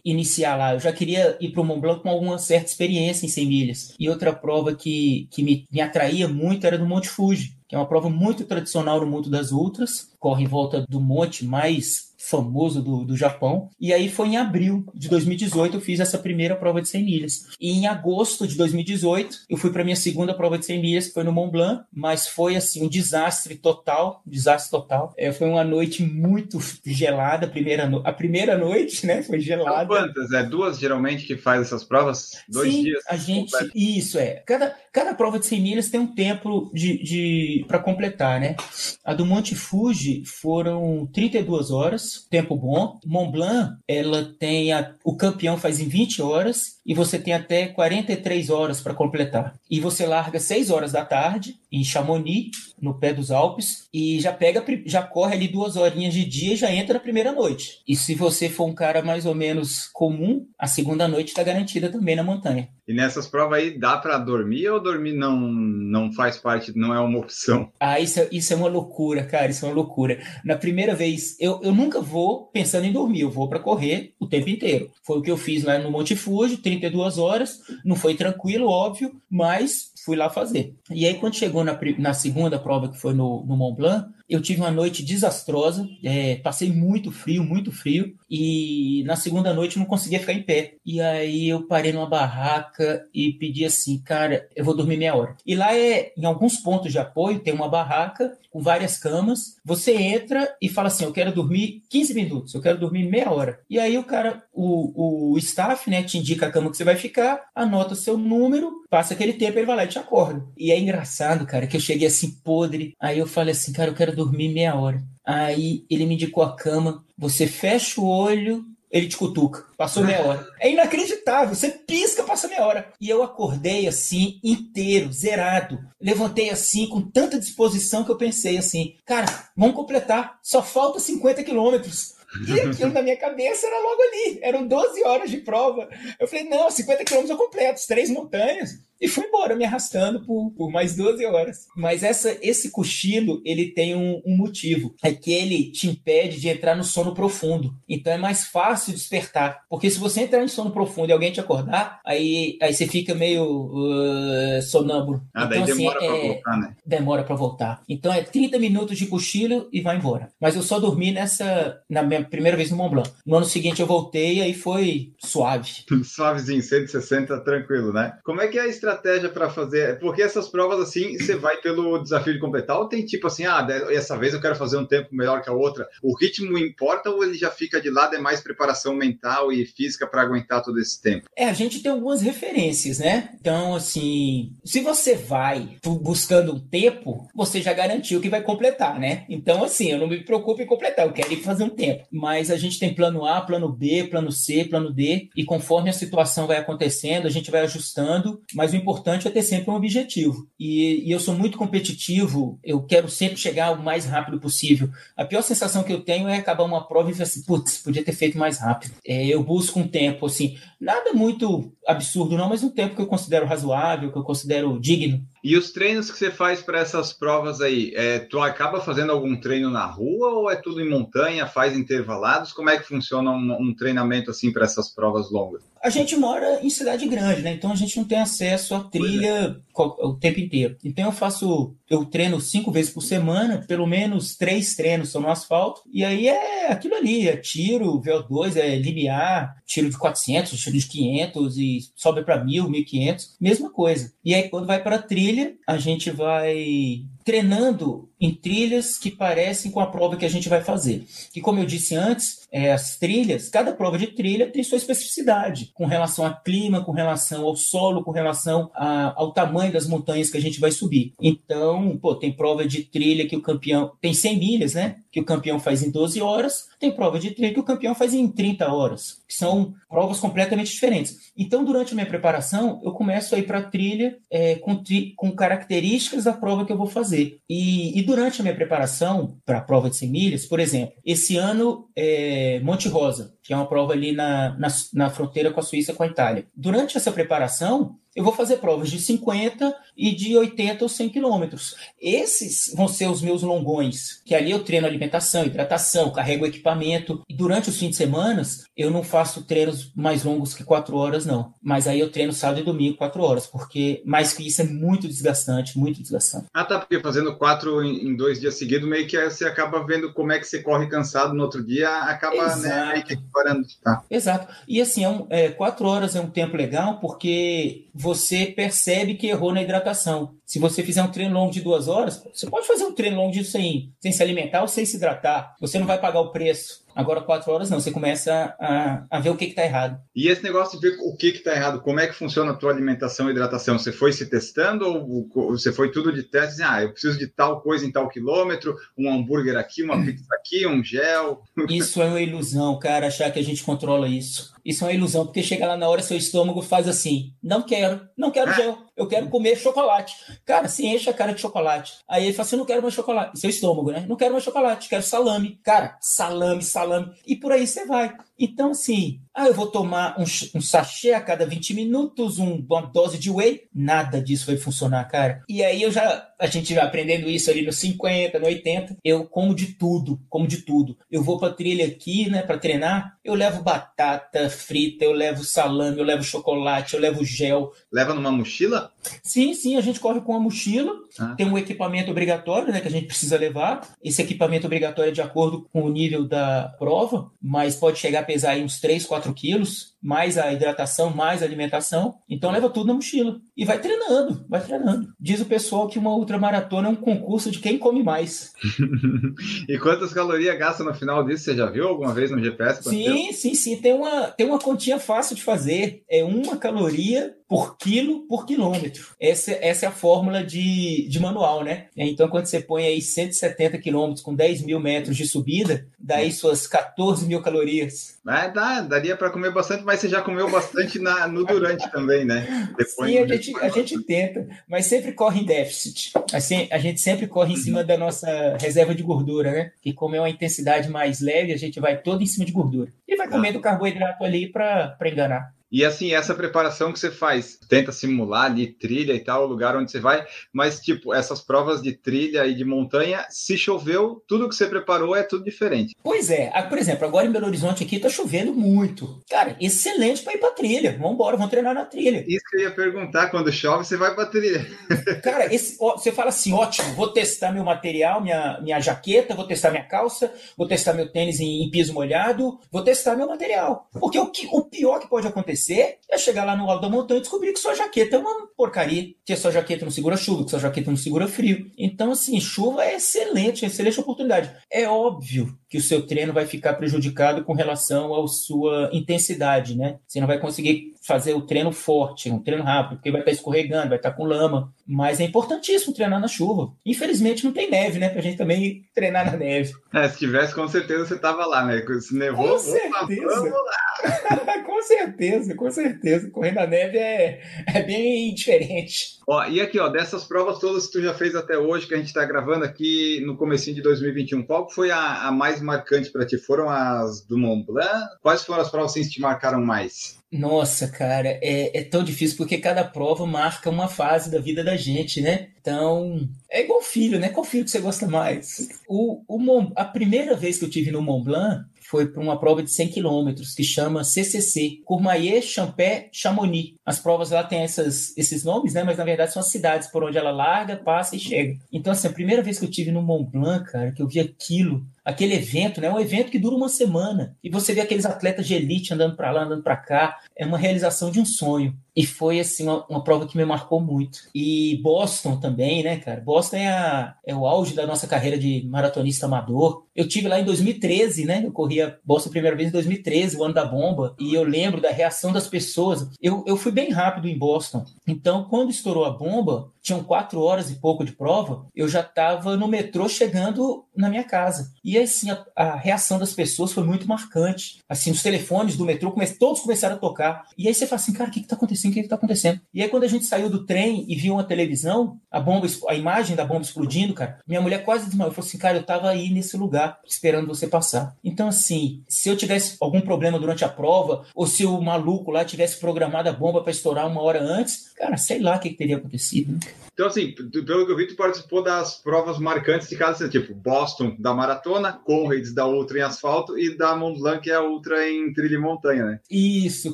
iniciar lá, eu já queria ir para o Mont Blanc com alguma certa experiência em 100 milhas. E outra prova que, que me, me atraía muito era do Monte Fuji, que é uma prova muito tradicional no mundo das ultras, corre em volta do monte mais famoso do, do Japão. E aí foi em abril de 2018 eu fiz essa primeira prova de 100 milhas. E em agosto de 2018 eu fui para minha segunda prova de 100 milhas, que foi no Mont Blanc, mas foi assim um desastre total, desastre total. É, foi uma noite muito gelada, a primeira, no... a primeira noite, né, foi gelada. São quantas? É duas geralmente que faz essas provas? Dois Sim, dias? a gente, isso é. Cada, cada prova de 100 milhas tem um tempo de, de para completar, né? A do Monte Fuji foram 32 horas tempo bom. Mont Blanc, ela tem a, o campeão faz em 20 horas e você tem até 43 horas para completar. E você larga 6 horas da tarde em Chamonix, no pé dos Alpes, e já pega, já corre ali duas horinhas de dia e já entra na primeira noite. E se você for um cara mais ou menos comum, a segunda noite está garantida também na montanha. E nessas provas aí dá para dormir ou dormir não não faz parte, não é uma <laughs> opção? Ah, isso é, isso é uma loucura, cara, isso é uma loucura. Na primeira vez, eu, eu nunca vou pensando em dormir, eu vou para correr o tempo inteiro. Foi o que eu fiz lá no Monte Fuji, 32 horas, não foi tranquilo, óbvio, mas fui lá fazer. E aí, quando chegou na, na segunda prova, que foi no, no Mont Blanc, eu tive uma noite desastrosa, é, passei muito frio, muito frio, e na segunda noite não conseguia ficar em pé. E aí eu parei numa barraca e pedi assim, cara, eu vou dormir meia hora. E lá é, em alguns pontos de apoio, tem uma barraca com várias camas. Você entra e fala assim, eu quero dormir 15 minutos, eu quero dormir meia hora. E aí o cara, o, o staff, né, te indica a cama que você vai ficar, anota seu número, passa aquele tempo, ele vai lá e te acorda. E é engraçado, cara, que eu cheguei assim podre, aí eu falei assim, cara, eu quero dormir meia hora. Aí ele me indicou a cama, você fecha o olho, ele te cutuca. Passou meia hora. É inacreditável. Você pisca, passa meia hora. E eu acordei assim, inteiro, zerado. Levantei assim, com tanta disposição que eu pensei assim, cara, vamos completar. Só falta 50 quilômetros. E aquilo na minha cabeça era logo ali. Eram 12 horas de prova. Eu falei, não, 50 quilômetros eu completo, três montanhas e fui embora me arrastando por, por mais 12 horas. Mas essa, esse cochilo, ele tem um, um, motivo. É que ele te impede de entrar no sono profundo. Então é mais fácil despertar. Porque se você entrar em sono profundo e alguém te acordar, aí, aí você fica meio uh, sonâmbulo. Ah, então, daí demora assim, pra é, voltar, né? Demora pra voltar. Então é 30 minutos de cochilo e vai embora. Mas eu só dormi nessa, na minha primeira vez no Mont Blanc. No ano seguinte eu voltei e aí foi suave. <laughs> Suavezinho, 160, tranquilo, né? Como é que é a estratégia? Estratégia para fazer? Porque essas provas, assim, você vai pelo desafio de completar ou tem tipo assim, ah, essa vez eu quero fazer um tempo melhor que a outra? O ritmo importa ou ele já fica de lado? É mais preparação mental e física para aguentar todo esse tempo? É, a gente tem algumas referências, né? Então, assim, se você vai buscando um tempo, você já garantiu que vai completar, né? Então, assim, eu não me preocupo em completar, eu quero ir fazer um tempo. Mas a gente tem plano A, plano B, plano C, plano D, e conforme a situação vai acontecendo, a gente vai ajustando. Mas o importante é ter sempre um objetivo. E, e, eu sou muito competitivo, eu quero sempre chegar o mais rápido possível. A pior sensação que eu tenho é acabar uma prova e falar assim, putz, podia ter feito mais rápido. É, eu busco um tempo, assim, nada muito absurdo não, mas um tempo que eu considero razoável, que eu considero digno. E os treinos que você faz para essas provas aí, é, tu acaba fazendo algum treino na rua ou é tudo em montanha, faz intervalados? Como é que funciona um, um treinamento assim para essas provas longas? A gente mora em cidade grande, né? Então a gente não tem acesso à trilha é. o tempo inteiro. Então eu faço, eu treino cinco vezes por semana, pelo menos três treinos são no asfalto. E aí é aquilo ali, é tiro, VO2, é limiar, tiro de 400, tiro de 500 e sobe para 1000, 1500, mesma coisa. E aí quando vai para trilha, a gente vai treinando em trilhas que parecem com a prova que a gente vai fazer. Que, como eu disse antes, é, as trilhas, cada prova de trilha tem sua especificidade com relação ao clima, com relação ao solo, com relação a, ao tamanho das montanhas que a gente vai subir. Então, pô, tem prova de trilha que o campeão tem 100 milhas, né? Que o campeão faz em 12 horas, tem prova de trilha que o campeão faz em 30 horas, que são provas completamente diferentes. Então, durante a minha preparação, eu começo a ir para a trilha é, com, tri, com características da prova que eu vou fazer. E, e durante a minha preparação para a prova de 100 milhas, por exemplo, esse ano é Monte Rosa, que é uma prova ali na, na, na fronteira com a Suíça com a Itália. Durante essa preparação, eu vou fazer provas de 50 e de 80 ou 100 quilômetros. Esses vão ser os meus longões, que ali eu treino alimentação, hidratação, carrego equipamento. E durante os fins de semana, eu não faço treinos mais longos que 4 horas, não. Mas aí eu treino sábado e domingo 4 horas, porque mais que isso é muito desgastante, muito desgastante. Ah, tá, porque fazendo 4 em dois dias seguidos, meio que você acaba vendo como é que você corre cansado no outro dia, acaba né, meio que parando. Tá. Exato. E assim, é, um, é, 4 horas é um tempo legal, porque você percebe que errou na hidratação. Se você fizer um treino longo de duas horas, você pode fazer um treino longo sem, sem se alimentar ou sem se hidratar. Você não vai pagar o preço. Agora, quatro horas não, você começa a, a ver o que está errado. E esse negócio de ver o que está errado, como é que funciona a tua alimentação e hidratação? Você foi se testando ou você foi tudo de teste? Ah, eu preciso de tal coisa em tal quilômetro, um hambúrguer aqui, uma pizza aqui, um gel. <laughs> Isso é uma ilusão, cara, achar que a gente controla isso. Isso é uma ilusão, porque chega lá na hora, seu estômago faz assim: não quero, não quero ah. gel, eu quero comer chocolate. Cara, se enche a cara de chocolate. Aí ele fala assim: não quero mais chocolate. Seu estômago, né? Não quero mais chocolate, quero salame. Cara, salame, salame. E por aí você vai. Então, assim, ah, eu vou tomar um, um sachê a cada 20 minutos, um, uma dose de whey. Nada disso vai funcionar, cara. E aí eu já, a gente vai aprendendo isso ali nos 50, no 80. Eu como de tudo, como de tudo. Eu vou pra trilha aqui, né, pra treinar. Eu levo batata frita, eu levo salame, eu levo chocolate, eu levo gel. Leva numa mochila? Sim, sim, a gente corre com uma mochila. Ah. Tem um equipamento obrigatório, né, que a gente precisa levar. Esse equipamento obrigatório é de acordo com o nível da prova, mas pode chegar a pesar aí uns 3, 4 quilos, mais a hidratação, mais a alimentação. Então leva tudo na mochila. E vai treinando, vai treinando. Diz o pessoal que uma ultramaratona é um concurso de quem come mais. <laughs> e quantas calorias gasta no final disso? Você já viu alguma vez no GPS? Sim, sim, sim. Tem uma, tem uma continha fácil de fazer. É uma caloria por quilo por quilômetro. Essa, essa é a fórmula de, de manual, né? Então, quando você põe aí 170 quilômetros com 10 mil metros de subida, dá aí suas 14 mil calorias. Mas dá, daria para comer bastante, mas você já comeu bastante na, no durante também, né? Depois Sim, a gente, a gente tenta, mas sempre corre em déficit. Assim, a gente sempre corre em uhum. cima da nossa reserva de gordura, né? Que como é uma intensidade mais leve, a gente vai todo em cima de gordura. E vai comendo carboidrato ali para enganar. E assim, essa preparação que você faz, tenta simular ali trilha e tal, o lugar onde você vai, mas tipo, essas provas de trilha e de montanha, se choveu, tudo que você preparou é tudo diferente. Pois é, por exemplo, agora em Belo Horizonte aqui tá chovendo muito. Cara, excelente para ir pra trilha. Vamos embora, vamos treinar na trilha. Isso que eu ia perguntar, quando chove, você vai pra trilha. <laughs> Cara, esse, ó, você fala assim, ótimo, vou testar meu material, minha, minha jaqueta, vou testar minha calça, vou testar meu tênis em, em piso molhado, vou testar meu material. Porque o, que, o pior que pode acontecer acontecer é chegar lá no alto da montanha e descobrir que sua jaqueta é uma porcaria, que sua jaqueta não segura chuva, que sua jaqueta não segura frio. Então, assim, chuva é excelente, é excelente oportunidade. É óbvio que o seu treino vai ficar prejudicado com relação à sua intensidade, né? Você não vai conseguir fazer o treino forte, um treino rápido, porque vai estar escorregando, vai estar com lama. Mas é importantíssimo treinar na chuva. Infelizmente não tem neve, né? Pra gente também treinar na neve. É, se tivesse, com certeza você tava lá, né? Se nevou, com certeza. vamos lá. <laughs> com certeza, com certeza. Correr na neve é, é bem diferente. Ó, e aqui, ó, dessas provas todas que tu já fez até hoje, que a gente está gravando aqui no comecinho de 2021, qual foi a, a mais marcante para ti? Foram as do Mont Blanc? Quais foram as provas assim, que te marcaram mais? Nossa, cara, é, é tão difícil porque cada prova marca uma fase da vida da gente, né? Então, é igual filho, né? Qual filho que você gosta mais? O, o Mont, a primeira vez que eu tive no Mont Blanc foi para uma prova de 100 quilômetros que chama CCC, Courmayeur, Champé, Chamonix. As provas lá têm essas, esses nomes, né? Mas na verdade são as cidades por onde ela larga, passa e chega. Então, assim, a primeira vez que eu tive no Mont Blanc, cara, que eu vi aquilo, aquele evento, né? Um evento que dura uma semana e você vê aqueles atletas de elite andando para lá, andando para cá, é uma realização de um sonho. E foi assim uma, uma, prova que me marcou muito. E Boston também, né, cara? Boston é, a, é o auge da nossa carreira de maratonista amador. Eu tive lá em 2013, né? Eu corria Boston a primeira vez em 2013, o ano da bomba, e eu lembro da reação das pessoas. Eu, eu fui bem rápido em Boston. Então, quando estourou a bomba, tinham quatro horas e pouco de prova, eu já estava no metrô chegando na minha casa. E assim, a, a, reação das pessoas foi muito marcante. Assim, os telefones do metrô, come, todos começaram a tocar. E aí você fala assim, cara, o que está acontecendo? O que está acontecendo? E aí quando a gente saiu do trem e viu uma televisão, a bomba, a imagem da bomba explodindo, cara, minha mulher quase desmaiou. Falou assim, cara, eu estava aí nesse lugar, esperando você passar. Então, assim, se eu tivesse algum problema durante a prova, ou se o maluco lá tivesse programado a bomba para estourar uma hora antes, cara, sei lá o que, que teria acontecido. Né? Então, assim, pelo que eu vi, tu participou das provas marcantes de cada tipo Boston da maratona, Comrades da ultra em asfalto e da Mont Blanc, que é a ultra em trilha e montanha, né? Isso,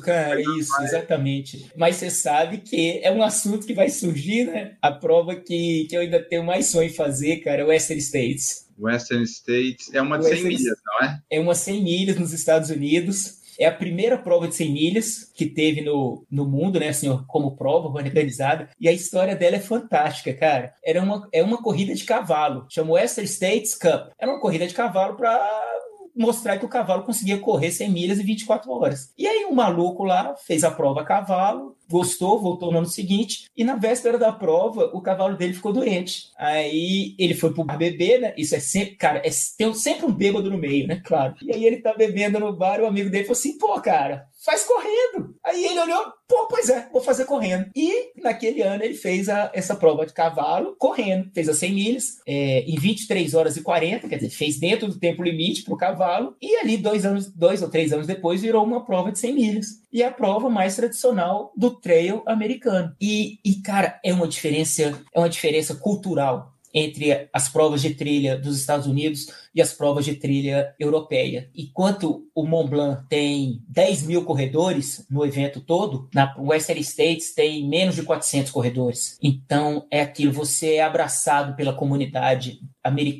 cara, isso, exatamente. Mas você sabe que é um assunto que vai surgir, né? A prova que, que eu ainda tenho mais sonho em fazer, cara, é o Western States. Western States é uma de 100 milhas, não é? É uma 100 milhas nos Estados Unidos. É a primeira prova de 100 milhas que teve no, no mundo, né? Assim, como prova organizada. E a história dela é fantástica, cara. Era uma, é uma corrida de cavalo. Chama Western States Cup. Era uma corrida de cavalo para mostrar que o cavalo conseguia correr 100 milhas em 24 horas. E aí o um maluco lá fez a prova a cavalo, gostou, voltou no ano seguinte, e na véspera da prova, o cavalo dele ficou doente. Aí ele foi pro bar beber, né? Isso é sempre, cara, é, tem sempre um bêbado no meio, né? Claro. E aí ele tá bebendo no bar, o amigo dele falou assim: pô, cara, faz correndo. Aí ele olhou, pô, pois é, vou fazer correndo. E naquele ano ele fez a, essa prova de cavalo correndo. Fez as 100 milhas é, em 23 horas e 40, quer dizer, fez dentro do tempo limite para o cavalo. E ali, dois, anos, dois ou três anos depois, virou uma prova de 100 milhas. E a prova mais tradicional do trail americano. E, e cara, é uma diferença, é uma diferença cultural entre as provas de trilha dos Estados Unidos e as provas de trilha europeia. Enquanto o Mont Blanc tem 10 mil corredores no evento todo, na Western States tem menos de 400 corredores. Então é aquilo, você é abraçado pela comunidade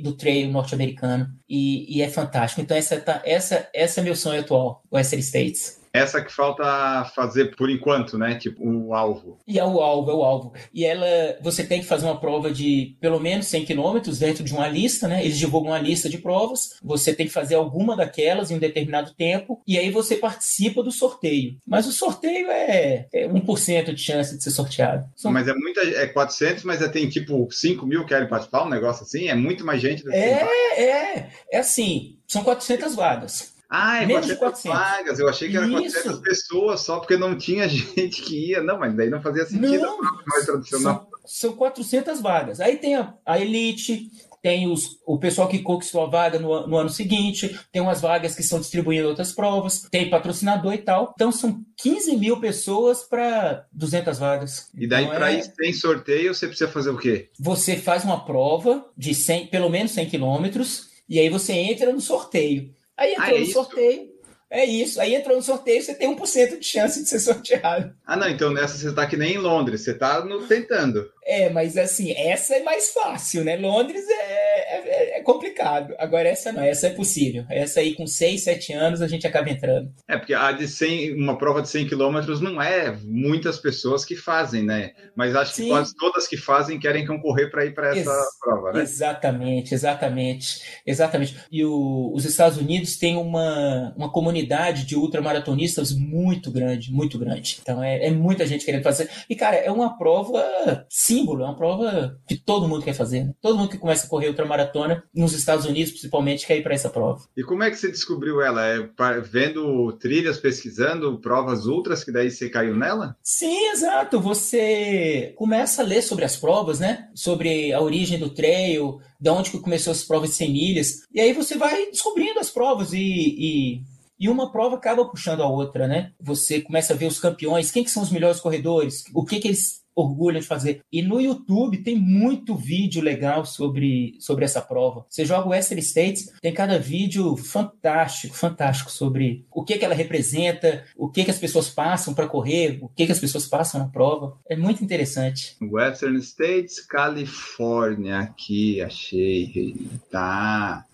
do trail norte-americano e, e, é fantástico. Então essa, tá, essa, essa é meu sonho atual, Western States. Essa que falta fazer por enquanto, né? Tipo, o alvo. E é o alvo, é o alvo. E ela, você tem que fazer uma prova de pelo menos 100 quilômetros dentro de uma lista, né? Eles divulgam uma lista de provas. Você tem que fazer alguma daquelas em um determinado tempo. E aí você participa do sorteio. Mas o sorteio é, é 1% de chance de ser sorteado. São... Mas é muita. É 400, mas é, tem tipo 5 mil que querem participar, um negócio assim? É muito mais gente. É, é. É assim. São 400 vagas. Ah, é Menos 400, 400 vagas. Eu achei que era Isso. 400 pessoas só porque não tinha <laughs> gente que ia. Não, mas daí não fazia sentido não, a mais tradicional. São, são 400 vagas. Aí tem a, a elite, tem os, o pessoal que conquistou a vaga no, no, ano seguinte, tem umas vagas que são distribuídas em outras provas, tem patrocinador e tal. Então são 15 mil pessoas para 200 vagas. E daí, então, para é... ir sem sorteio, você precisa fazer o quê? Você faz uma prova de 100, pelo menos 100 quilômetros, e aí você entra no sorteio. Aí entrou ah, é no sorteio. É isso. Aí entrou no sorteio, você tem 1% de chance de ser <laughs> sorteado. Ah, não. Então nessa você tá que nem em Londres, você tá no, tentando. É, mas assim, essa é mais fácil, né? Londres é, é, é, complicado. Agora essa não, essa é possível. Essa aí com 6, 7 anos a gente acaba entrando. É, porque a de 100, uma prova de 100 quilômetros não é muitas pessoas que fazem, né? Mas acho que Sim. quase todas que fazem querem concorrer para ir para essa Ex prova, né? Exatamente, exatamente. Exatamente. E o, os Estados Unidos têm uma, uma comunidade de ultramaratonistas muito grande, muito grande. Então é, é muita gente querendo fazer. E, cara, é uma prova sim símbolo, é uma prova que todo mundo quer fazer. Né? Todo mundo que começa a correr ultramaratona maratona, nos Estados Unidos principalmente, quer ir para essa prova. E como é que você descobriu ela? É vendo trilhas, pesquisando provas ultras, que daí você caiu nela? Sim, exato. Você começa a ler sobre as provas, né? Sobre a origem do trail, de onde que começou as provas de 100 milhas. E aí você vai descobrindo as provas e, e e uma prova acaba puxando a outra, né? Você começa a ver os campeões, quem que são os melhores corredores, o que que eles orgulham de fazer. E no YouTube tem muito vídeo legal sobre, sobre essa prova. Você joga o Western States, tem cada vídeo fantástico, fantástico sobre o que que ela representa, o que que as pessoas passam para correr, o que que as pessoas passam na prova. É muito interessante. Western States, Califórnia, aqui, achei. Tá.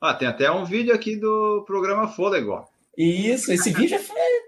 Ah, tem até um vídeo aqui do programa Fôlego. Isso, esse vídeo é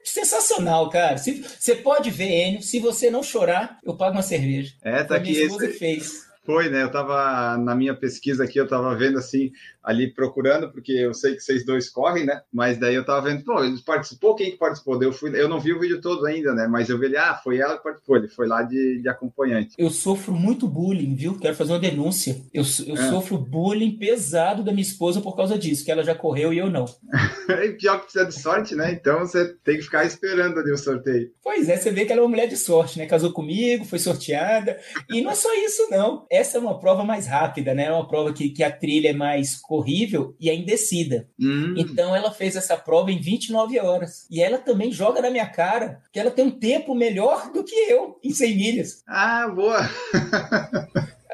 sensacional, cara. Se, você pode ver, Enio. Se você não chorar, eu pago uma cerveja. É, tá aqui. Esse... fez. Foi, né? Eu tava na minha pesquisa aqui, eu tava vendo assim ali procurando, porque eu sei que vocês dois correm, né? Mas daí eu tava vendo, pô, ele participou, quem que participou? Eu, fui, eu não vi o vídeo todo ainda, né? Mas eu vi ele, ah, foi ela que participou, ele foi lá de, de acompanhante. Eu sofro muito bullying, viu? Quero fazer uma denúncia. Eu, eu é. sofro bullying pesado da minha esposa por causa disso, que ela já correu e eu não. <laughs> e pior que precisa de sorte, né? Então você tem que ficar esperando ali o sorteio. Pois é, você vê que ela é uma mulher de sorte, né? Casou comigo, foi sorteada. E não é só isso, não. Essa é uma prova mais rápida, né? É uma prova que, que a trilha é mais horrível e ainda descida. Hum. Então ela fez essa prova em 29 horas. E ela também joga na minha cara que ela tem um tempo melhor do que eu em 100 milhas. Ah, boa!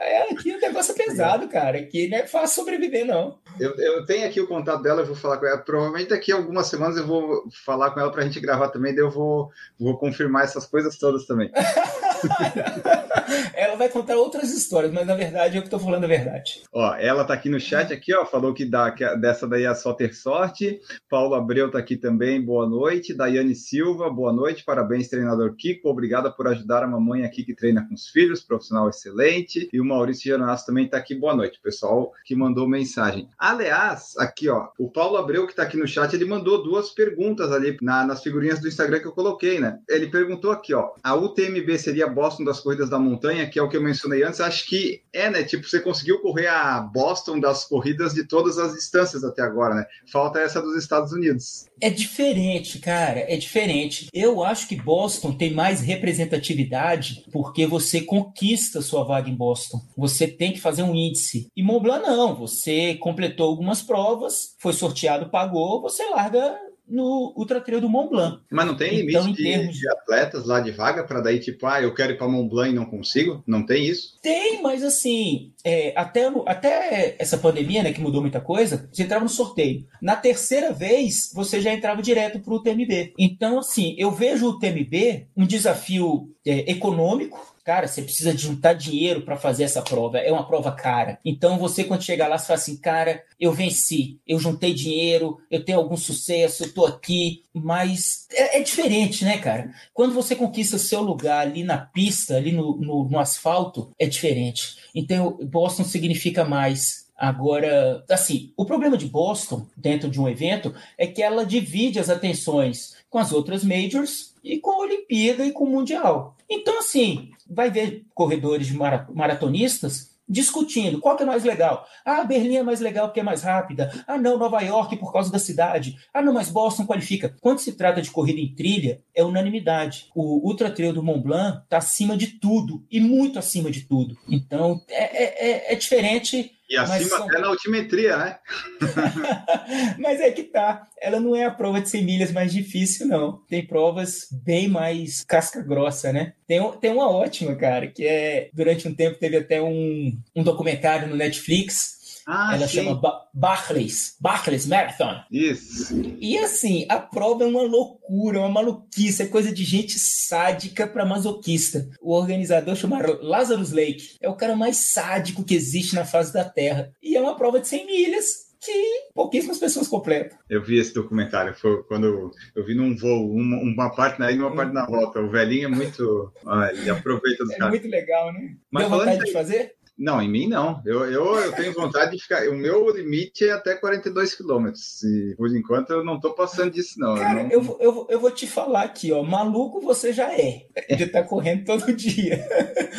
É, aqui o negócio é pesado, cara. Aqui não é fácil sobreviver, não. Eu, eu tenho aqui o contato dela, eu vou falar com ela. Provavelmente daqui a algumas semanas eu vou falar com ela pra gente gravar também, daí eu vou, vou confirmar essas coisas todas também. <laughs> <laughs> ela vai contar outras histórias, mas na verdade eu que tô falando a verdade. Ó, ela tá aqui no chat aqui, ó, falou que, dá, que dessa daí é só ter sorte. Paulo Abreu tá aqui também, boa noite. Daiane Silva, boa noite, parabéns, treinador Kiko, obrigada por ajudar a mamãe aqui que treina com os filhos, profissional excelente. E o Maurício Geronasso também tá aqui, boa noite, pessoal que mandou mensagem. Aliás, aqui, ó, o Paulo Abreu que tá aqui no chat, ele mandou duas perguntas ali na, nas figurinhas do Instagram que eu coloquei, né? Ele perguntou aqui, ó, a UTMB seria Boston das corridas da montanha, que é o que eu mencionei antes, acho que é, né? Tipo, você conseguiu correr a Boston das corridas de todas as distâncias até agora, né? Falta essa dos Estados Unidos. É diferente, cara, é diferente. Eu acho que Boston tem mais representatividade porque você conquista sua vaga em Boston. Você tem que fazer um índice. E Mont Blanc não, você completou algumas provas, foi sorteado, pagou, você larga no Ultra Trail do Mont Blanc. Mas não tem então, limite de, termos... de, atletas lá de vaga para daí, tipo, ah, eu quero ir para Mont Blanc e não consigo? Não tem isso? Tem, mas assim, é, até, até essa pandemia, né, que mudou muita coisa, você entrava no sorteio. Na terceira vez, você já entrava direto para o TMB. Então, assim, eu vejo o TMB um desafio é, econômico, Cara, você precisa juntar dinheiro para fazer essa prova. É uma prova cara. Então você, quando chegar lá, você fala assim, cara, eu venci, eu juntei dinheiro, eu tenho algum sucesso, eu tô aqui. Mas é, é diferente, né, cara? Quando você conquista seu lugar ali na pista, ali no, no, no asfalto, é diferente. Então, Boston significa mais. Agora, assim, o problema de Boston, dentro de um evento, é que ela divide as atenções com as outras majors e com a Olimpíada e com o Mundial. Então, assim, vai ver corredores maratonistas discutindo qual que é mais legal. Ah, Berlim é mais legal porque é mais rápida. Ah, não, Nova York por causa da cidade. Ah, não, mas Boston qualifica. Quando se trata de corrida em trilha, é unanimidade. O Ultra Trail do Mont Blanc está acima de tudo e muito acima de tudo. Então, é, é, é, é diferente e acima são... até na altimetria, né? <laughs> mas é que tá. Ela não é a prova de 100 milhas mais difícil, não. Tem provas bem mais casca grossa, né? Tem, tem uma ótima, cara, que é... Durante um tempo teve até um, um documentário no Netflix ah, Ela sim. chama ba Barclays, Barclays Marathon. Isso. E assim, a prova é uma loucura, uma maluquice, é coisa de gente sádica para masoquista. O organizador chama Lazarus Lake. É o cara mais sádico que existe na face da Terra. E é uma prova de 100 milhas que pouquíssimas pessoas completam. Eu vi esse documentário, foi quando eu vi num voo, uma, uma parte na ida e uma parte na volta. O velhinho é muito. Ah, ele aproveita dos é caras. É muito legal, né? Mas Deu vontade de, de fazer? Não, em mim não. Eu, eu, eu tenho vontade de ficar. O meu limite é até 42 quilômetros. E por enquanto eu não estou passando disso, não. Cara, eu, não... eu, eu, vou te falar aqui, ó. Maluco você já é. De estar tá correndo todo dia.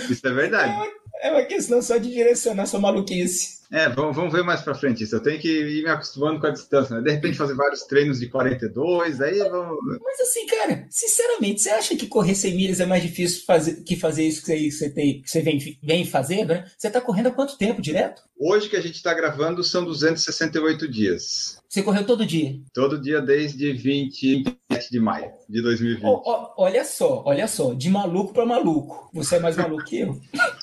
Isso é verdade. <laughs> é uma questão só de direcionar sua maluquice. É, vamos, vamos ver mais pra frente isso. Eu tenho que ir me acostumando com a distância, né? De repente fazer vários treinos de 42, aí vamos. Mas assim, cara, sinceramente, você acha que correr 100 milhas é mais difícil fazer, que fazer isso que você, que você, tem, que você vem, vem fazendo, né? Você tá correndo há quanto tempo direto? Hoje que a gente tá gravando são 268 dias. Você correu todo dia? Todo dia desde 27 de maio de 2020. Ó, ó, olha só, olha só, de maluco pra maluco. Você é mais maluco que eu. <laughs>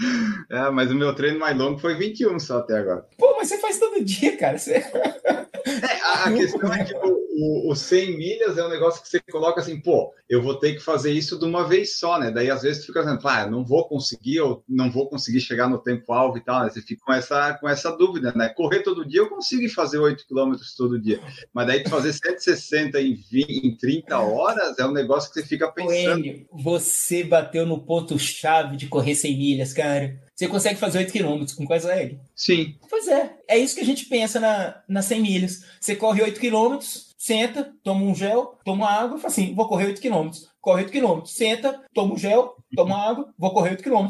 <laughs> É, mas o meu treino mais longo foi 21 só até agora. Pô, mas você faz todo dia, cara. Você... <laughs> É, a, a questão é que o, o, o 100 milhas é um negócio que você coloca assim, pô, eu vou ter que fazer isso de uma vez só, né? Daí às vezes tu fica dizendo, ah, não vou conseguir, ou não vou conseguir chegar no tempo alvo e tal, né? Você fica com essa, com essa dúvida, né? Correr todo dia eu consigo fazer 8 km todo dia, mas daí tu fazer 160 em, 20, em 30 horas é um negócio que você fica pensando. Enio, você bateu no ponto-chave de correr 100 milhas, cara. Você consegue fazer 8 km com quais leg? Sim. Pois é, é isso que a gente pensa na, nas 100 milhas. Você corre 8 km, senta, toma um gel, toma água fala assim: vou correr 8 km. Corre 8 km, senta, toma um gel, toma água, vou correr 8 km.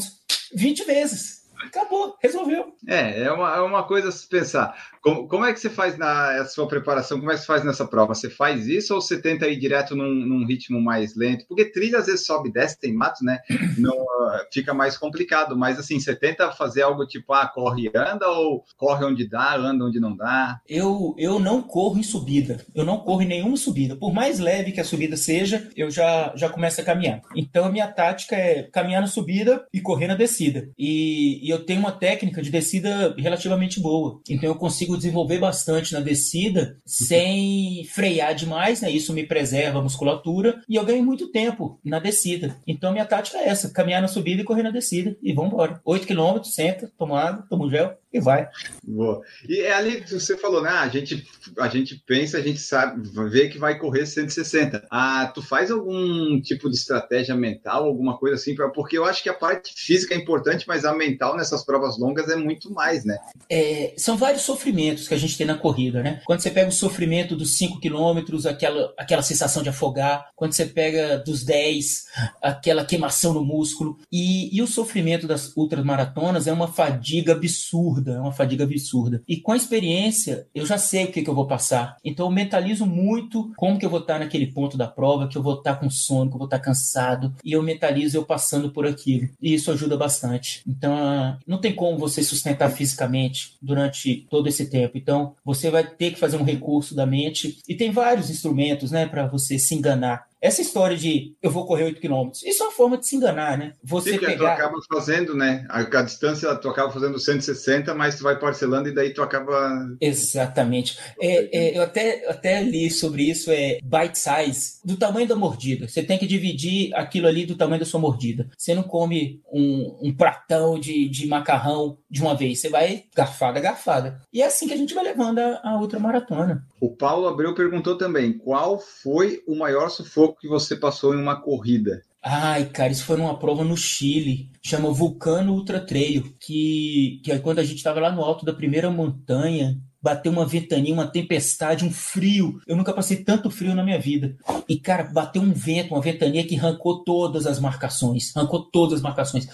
20 vezes. Acabou, resolveu. É, é uma, é uma coisa a se pensar. Como, como é que você faz na a sua preparação? Como é que você faz nessa prova? Você faz isso ou você tenta ir direto num, num ritmo mais lento? Porque trilha às vezes sobe e desce, tem mato, né? Não, uh, fica mais complicado. Mas assim, você tenta fazer algo tipo, ah, corre e anda, ou corre onde dá, anda onde não dá? Eu, eu não corro em subida. Eu não corro em nenhuma subida. Por mais leve que a subida seja, eu já, já começo a caminhar. Então a minha tática é caminhar na subida e correr na descida. E, e eu tenho uma técnica de descida relativamente boa. Então eu consigo desenvolver bastante na descida sem frear demais, né? Isso me preserva a musculatura e eu ganho muito tempo na descida. Então minha tática é essa: caminhar na subida e correr na descida. E vamos embora. 8 km, senta, toma água, toma um gel e vai. Boa. E é ali que você falou, né? A gente, a gente pensa, a gente sabe, vê que vai correr 160. Ah, tu faz algum tipo de estratégia mental, alguma coisa assim? Pra, porque eu acho que a parte física é importante, mas a mental nessas provas longas é muito mais, né? É, são vários sofrimentos que a gente tem na corrida, né? Quando você pega o sofrimento dos 5 quilômetros, aquela, aquela sensação de afogar. Quando você pega dos 10, aquela queimação no músculo. E, e o sofrimento das ultramaratonas é uma fadiga absurda absurda, é uma fadiga absurda. E com a experiência, eu já sei o que, que eu vou passar. Então eu mentalizo muito como que eu vou estar naquele ponto da prova, que eu vou estar com sono, que eu vou estar cansado, e eu mentalizo eu passando por aquilo. E isso ajuda bastante. Então não tem como você sustentar fisicamente durante todo esse tempo. Então você vai ter que fazer um recurso da mente e tem vários instrumentos, né, para você se enganar. Essa história de eu vou correr 8 km, isso é uma forma de se enganar, né? Você Sim, pegar... tu acaba fazendo, né? A, a, distância tu acaba fazendo 160, mas tu vai parcelando e daí tu acaba. Exatamente. É, é, eu até, até li sobre isso, é bite size, do tamanho da mordida. Você tem que dividir aquilo ali do tamanho da sua mordida. Você não come um, um pratão de, de macarrão de uma vez, você vai garfada, garfada. E é assim que a gente vai levando a, a outra maratona. O Paulo Abreu perguntou também: qual foi o maior sufoco que você passou em uma corrida? Ai, cara, isso foi numa prova no Chile, chama Vulcano Ultra Trail, que, que é quando a gente estava lá no alto da primeira montanha, bateu uma ventania, uma tempestade, um frio. Eu nunca passei tanto frio na minha vida. E, cara, bateu um vento, uma ventania que arrancou todas as marcações. Arrancou todas as marcações.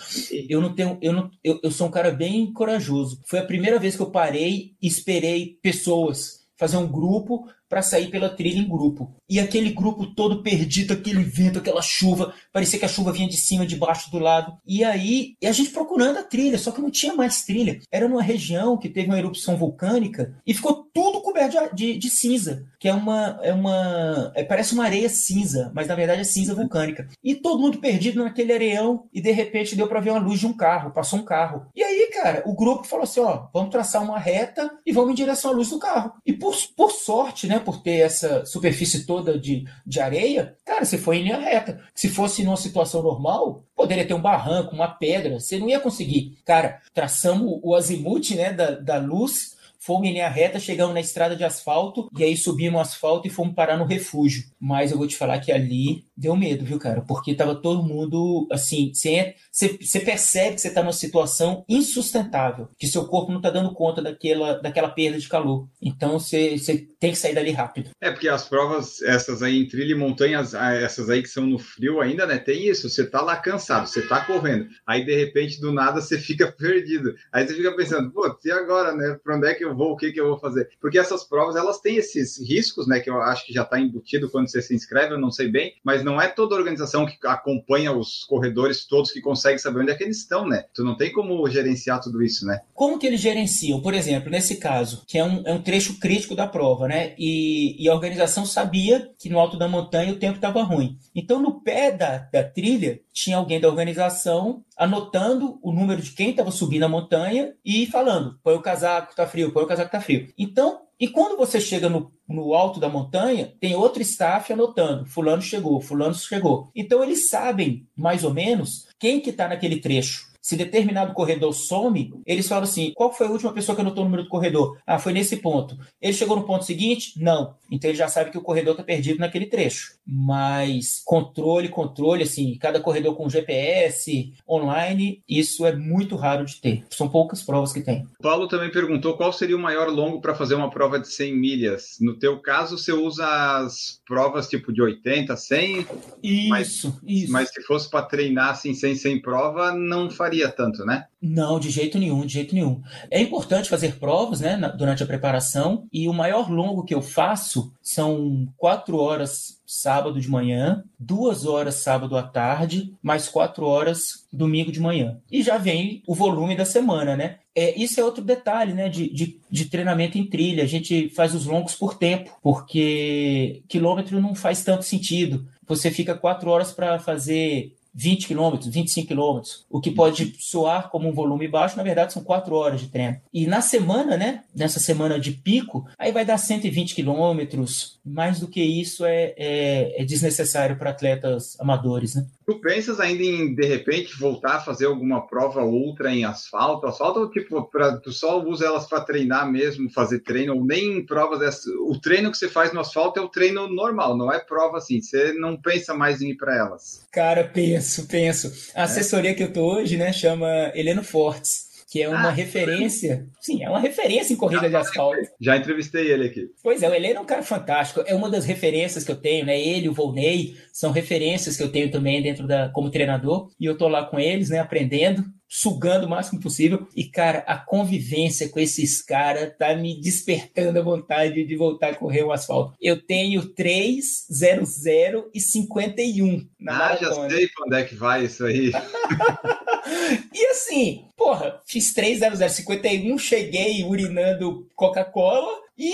Eu não tenho. Eu, não, eu, eu sou um cara bem corajoso. Foi a primeira vez que eu parei e esperei pessoas fazer um grupo para sair pela trilha em grupo. E aquele grupo todo perdido, aquele vento, aquela chuva, parecia que a chuva vinha de cima, de baixo, do lado. E aí, e a gente procurando a trilha, só que não tinha mais trilha. Era numa região que teve uma erupção vulcânica e ficou tudo coberto de, de, de cinza, que é uma. É uma é, parece uma areia cinza, mas na verdade é cinza vulcânica. E todo mundo perdido naquele areião e de repente deu para ver uma luz de um carro, passou um carro. E aí, cara, o grupo falou assim: ó, vamos traçar uma reta e vamos em direção à luz do carro. E por, por sorte, né? Né, por ter essa superfície toda de, de areia, cara, você foi em linha reta. Se fosse numa situação normal, poderia ter um barranco, uma pedra, você não ia conseguir. Cara, traçamos o azimuth né, da, da luz, fomos em linha reta, chegamos na estrada de asfalto, e aí subimos o asfalto e fomos parar no refúgio. Mas eu vou te falar que ali deu medo, viu, cara? Porque tava todo mundo, assim, você percebe que você tá numa situação insustentável, que seu corpo não tá dando conta daquela, daquela perda de calor. Então você tem que sair dali rápido. É, porque as provas, essas aí em trilha e montanhas, ah, essas aí que são no frio ainda, né? Tem isso, você tá lá cansado, você tá correndo, aí de repente do nada você fica <laughs> perdido. Aí você fica pensando, pô, e agora, né? Pra onde é que eu vou? O que que eu vou fazer? Porque essas provas, elas têm esses riscos, né? Que eu acho que já tá embutido quando você se inscreve, eu não sei bem, mas não é toda organização que acompanha os corredores todos que consegue saber onde é que eles estão, né? Tu não tem como gerenciar tudo isso, né? Como que eles gerenciam? Por exemplo, nesse caso, que é um, é um trecho crítico da prova, né? E, e a organização sabia que no alto da montanha o tempo estava ruim. Então, no pé da, da trilha, tinha alguém da organização anotando o número de quem estava subindo a montanha e falando: põe o casaco, tá frio, põe o casaco, tá frio. Então, e quando você chega no, no alto da montanha, tem outro staff anotando: Fulano chegou, Fulano chegou. Então, eles sabem, mais ou menos, quem que está naquele trecho. Se determinado corredor some, eles falam assim: qual foi a última pessoa que anotou o número do corredor? Ah, foi nesse ponto. Ele chegou no ponto seguinte? Não. Então ele já sabe que o corredor está perdido naquele trecho. Mas controle, controle, assim, cada corredor com GPS, online, isso é muito raro de ter. São poucas provas que tem. O Paulo também perguntou qual seria o maior longo para fazer uma prova de 100 milhas. No teu caso, você usa as provas tipo de 80, 100? Isso, mas, isso. Mas se fosse para treinar assim, sem, sem prova, não faria tanto, né? Não, de jeito nenhum, de jeito nenhum. É importante fazer provas, né, durante a preparação, e o maior longo que eu faço são quatro horas sábado de manhã, duas horas sábado à tarde, mais quatro horas domingo de manhã. E já vem o volume da semana, né? É, isso é outro detalhe, né, de, de, de, treinamento em trilha. A gente faz os longos por tempo, porque quilômetro não faz tanto sentido. Você fica quatro horas para fazer 20 quilômetros, 25 quilômetros, o que pode soar como um volume baixo, na verdade são quatro horas de treino. E na semana, né, nessa semana de pico, aí vai dar 120 quilômetros, mais do que isso é, é, é desnecessário para atletas amadores, né? Tu pensas ainda em, de repente, voltar a fazer alguma prova outra em asfalto? Asfalto, tipo, pra, tu só usa elas para treinar mesmo, fazer treino, ou nem provas dessas. O treino que você faz no asfalto é o treino normal, não é prova assim. Você não pensa mais em ir para elas. Cara, penso, penso. A assessoria é. que eu tô hoje, né, chama Heleno Fortes que é uma ah, referência. Sim, é uma referência em corrida de asfalto. Já entrevistei ele aqui. Pois é, o Heleno é um cara fantástico. É uma das referências que eu tenho, né? Ele, o Volney, são referências que eu tenho também dentro da como treinador. E eu tô lá com eles, né, aprendendo sugando o máximo possível. E, cara, a convivência com esses caras tá me despertando a vontade de voltar a correr o asfalto. Eu tenho 3, 0, 0 e 51 na Ah, maratona. já sei pra onde é que vai isso aí. <laughs> e assim, porra, fiz 3, 0, 0, 51, cheguei urinando Coca-Cola e,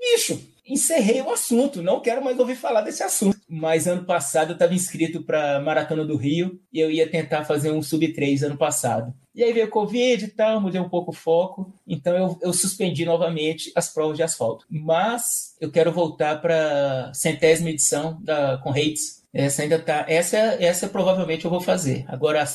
bicho, encerrei o assunto, não quero mais ouvir falar desse assunto. Mas ano passado eu estava inscrito para Maratona do Rio e eu ia tentar fazer um sub 3 ano passado. E aí veio o Covid e tal, mudei um pouco o foco, então eu, eu suspendi novamente as provas de asfalto. Mas eu quero voltar para centésima edição da com Hates. Essa ainda tá. Essa, essa provavelmente eu vou fazer. Agora, a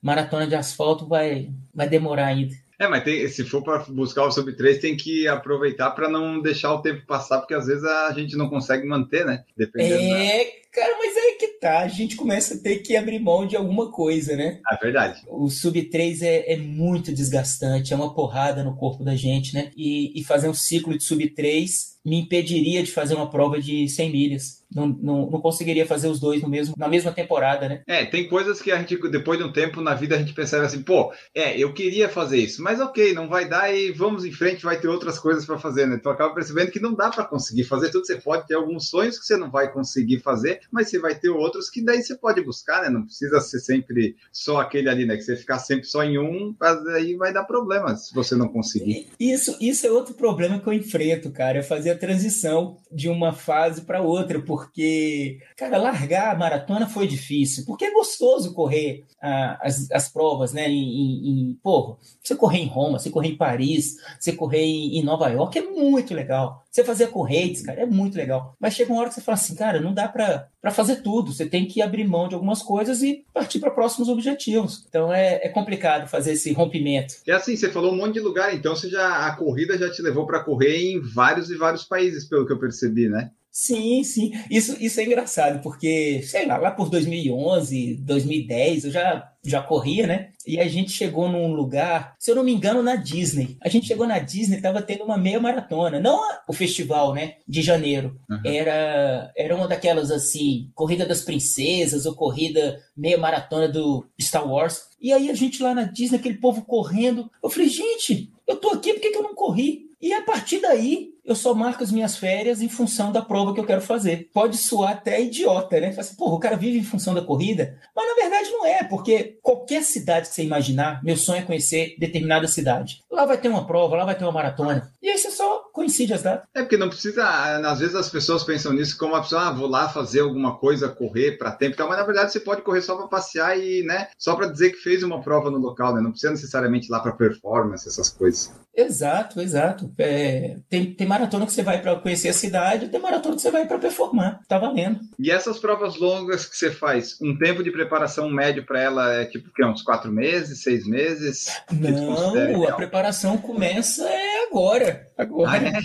maratona de asfalto vai, vai demorar ainda. É, mas tem, se for para buscar o sub 3, tem que aproveitar para não deixar o tempo passar, porque às vezes a gente não consegue manter, né? Dependendo é, da... cara, mas é que tá. A gente começa a ter que abrir mão de alguma coisa, né? É verdade. O sub 3 é, é muito desgastante, é uma porrada no corpo da gente, né? E, e fazer um ciclo de sub 3 me impediria de fazer uma prova de 100 milhas não, não, não, conseguiria fazer os dois no mesmo, na mesma temporada, né? É, tem coisas que a gente, depois de um tempo na vida, a gente percebe assim, pô, é, eu queria fazer isso, mas ok, não vai dar e vamos em frente, vai ter outras coisas para fazer, né? Tu acaba percebendo que não dá para conseguir fazer tudo, você pode ter alguns sonhos que você não vai conseguir fazer, mas você vai ter outros que daí você pode buscar, né? Não precisa ser sempre só aquele ali, né? Que você ficar sempre só em um, aí vai dar problema se você não conseguir. Isso, isso é outro problema que eu enfrento, cara, é fazer a transição de uma fase para outra, porque cara, largar a maratona foi difícil, porque é gostoso correr ah, as, as provas, né? Em, em, porra, você correr em Roma, você correr em Paris, você correr em, em Nova York é muito legal. Você fazer correntes, cara, é muito legal. Mas chega uma hora que você fala assim, cara, não dá para fazer tudo, você tem que abrir mão de algumas coisas e partir para próximos objetivos. Então é, é, complicado fazer esse rompimento. E assim, você falou um monte de lugar, então você já a corrida já te levou para correr em vários e vários países, pelo que eu percebi, né? Sim, sim. Isso, isso é engraçado, porque, sei lá, lá por 2011, 2010, eu já, já corria, né? E a gente chegou num lugar, se eu não me engano, na Disney. A gente chegou na Disney, tava tendo uma meia maratona. Não o festival, né? De janeiro. Uhum. Era, era uma daquelas, assim, Corrida das Princesas ou Corrida meia maratona do Star Wars. E aí a gente lá na Disney, aquele povo correndo. Eu falei, gente, eu tô aqui, por que, que eu não corri? E a partir daí, eu só marco as minhas férias em função da prova que eu quero fazer. Pode soar até idiota, né? Fala assim, o cara vive em função da corrida. Mas na verdade não é, porque qualquer cidade que você imaginar, meu sonho é conhecer determinada cidade. Lá vai ter uma prova, lá vai ter uma maratona. E aí você só coincide as datas. É porque não precisa. Às vezes as pessoas pensam nisso como uma pessoa, ah, vou lá fazer alguma coisa, correr para tempo e tal, mas na verdade você pode correr só para passear e, né, só para dizer que fez uma prova no local, né? Não precisa necessariamente ir lá para performance, essas coisas. Exato, exato. É, tem, tem maratona que você vai para conhecer a cidade, tem maratona que você vai para performar. Tá valendo. E essas provas longas que você faz, um tempo de preparação médio para ela é tipo que, uns quatro meses, seis meses? Não, a preparação começa é agora. Agora. Ah,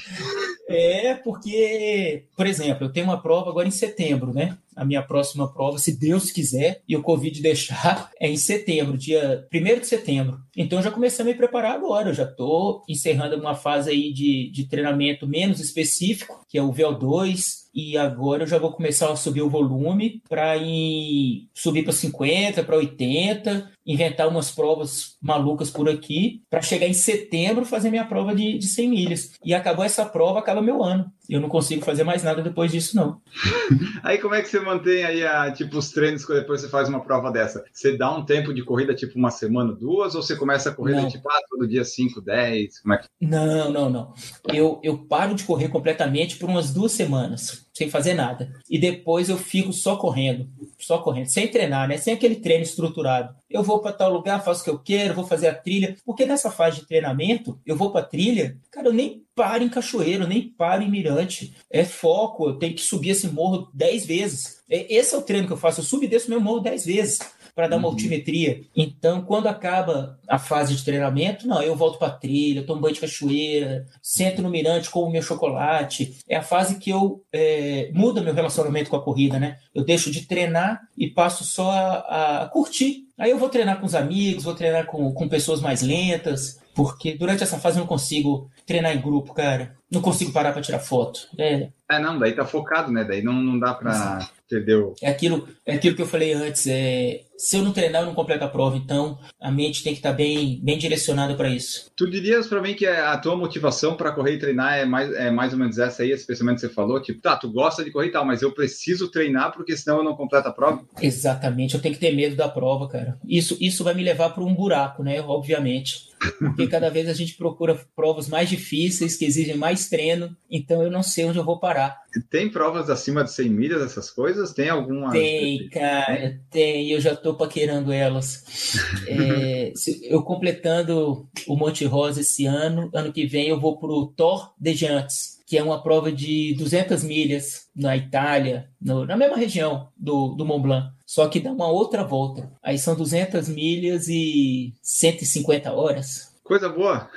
é? é, porque, por exemplo, eu tenho uma prova agora em setembro, né? A minha próxima prova, se Deus quiser e o Covid deixar, <laughs> é em setembro, dia 1 de setembro. Então, eu já comecei a me preparar agora. Eu já estou encerrando uma fase aí de, de treinamento menos específico, que é o VO2, e agora eu já vou começar a subir o volume para subir para 50, para 80, inventar umas provas malucas por aqui, para chegar em setembro fazer minha prova de, de 100 milhas. E acabou essa prova, acaba meu ano. Eu não consigo fazer mais nada depois disso, não. <laughs> aí como é que você mantém aí a, tipo, os treinos quando depois você faz uma prova dessa? Você dá um tempo de corrida, tipo uma semana, duas, ou você começa a correr tipo, ah, todo dia 5, 10? Como é que... Não, não, não. Eu, eu paro de correr completamente por umas duas semanas sem fazer nada. E depois eu fico só correndo, só correndo, sem treinar, né? Sem aquele treino estruturado. Eu vou para tal lugar, faço o que eu quero, vou fazer a trilha, porque nessa fase de treinamento, eu vou para trilha, cara, eu nem paro em cachoeiro, nem paro em mirante. É foco, eu tenho que subir esse morro dez vezes. Esse é o treino que eu faço, eu subo e desço meu morro dez vezes para dar uma uhum. altimetria. Então, quando acaba a fase de treinamento, não, eu volto para trilha, tomo banho de cachoeira, sento no mirante, como meu chocolate. É a fase que eu é, muda meu relacionamento com a corrida, né? Eu deixo de treinar e passo só a, a curtir. Aí eu vou treinar com os amigos, vou treinar com, com pessoas mais lentas, porque durante essa fase eu não consigo treinar em grupo, cara. Não consigo parar para tirar foto. É. é, não, daí tá focado, né? Daí não, não dá para Entendeu? É aquilo, é aquilo que eu falei antes. É, se eu não treinar, eu não completo a prova. Então, a mente tem que estar tá bem, bem direcionada para isso. Tu dirias para mim que a tua motivação para correr e treinar é mais, é mais ou menos essa aí, especialmente você falou? Tipo, tá, tu gosta de correr e tal, mas eu preciso treinar porque senão eu não completo a prova? Exatamente. Eu tenho que ter medo da prova, cara. Isso, isso vai me levar para um buraco, né? Obviamente. Porque cada vez a gente procura provas mais difíceis, que exigem mais treino. Então, eu não sei onde eu vou parar. Tem provas acima de 100 milhas, essas coisas? Tem alguma? Tem, cara, tem. Eu já tô paquerando elas. <laughs> é, eu completando o Monte Rosa esse ano, ano que vem eu vou pro Thor de Giants, que é uma prova de 200 milhas na Itália, no, na mesma região do, do Mont Blanc. Só que dá uma outra volta. Aí são 200 milhas e 150 horas. Coisa boa.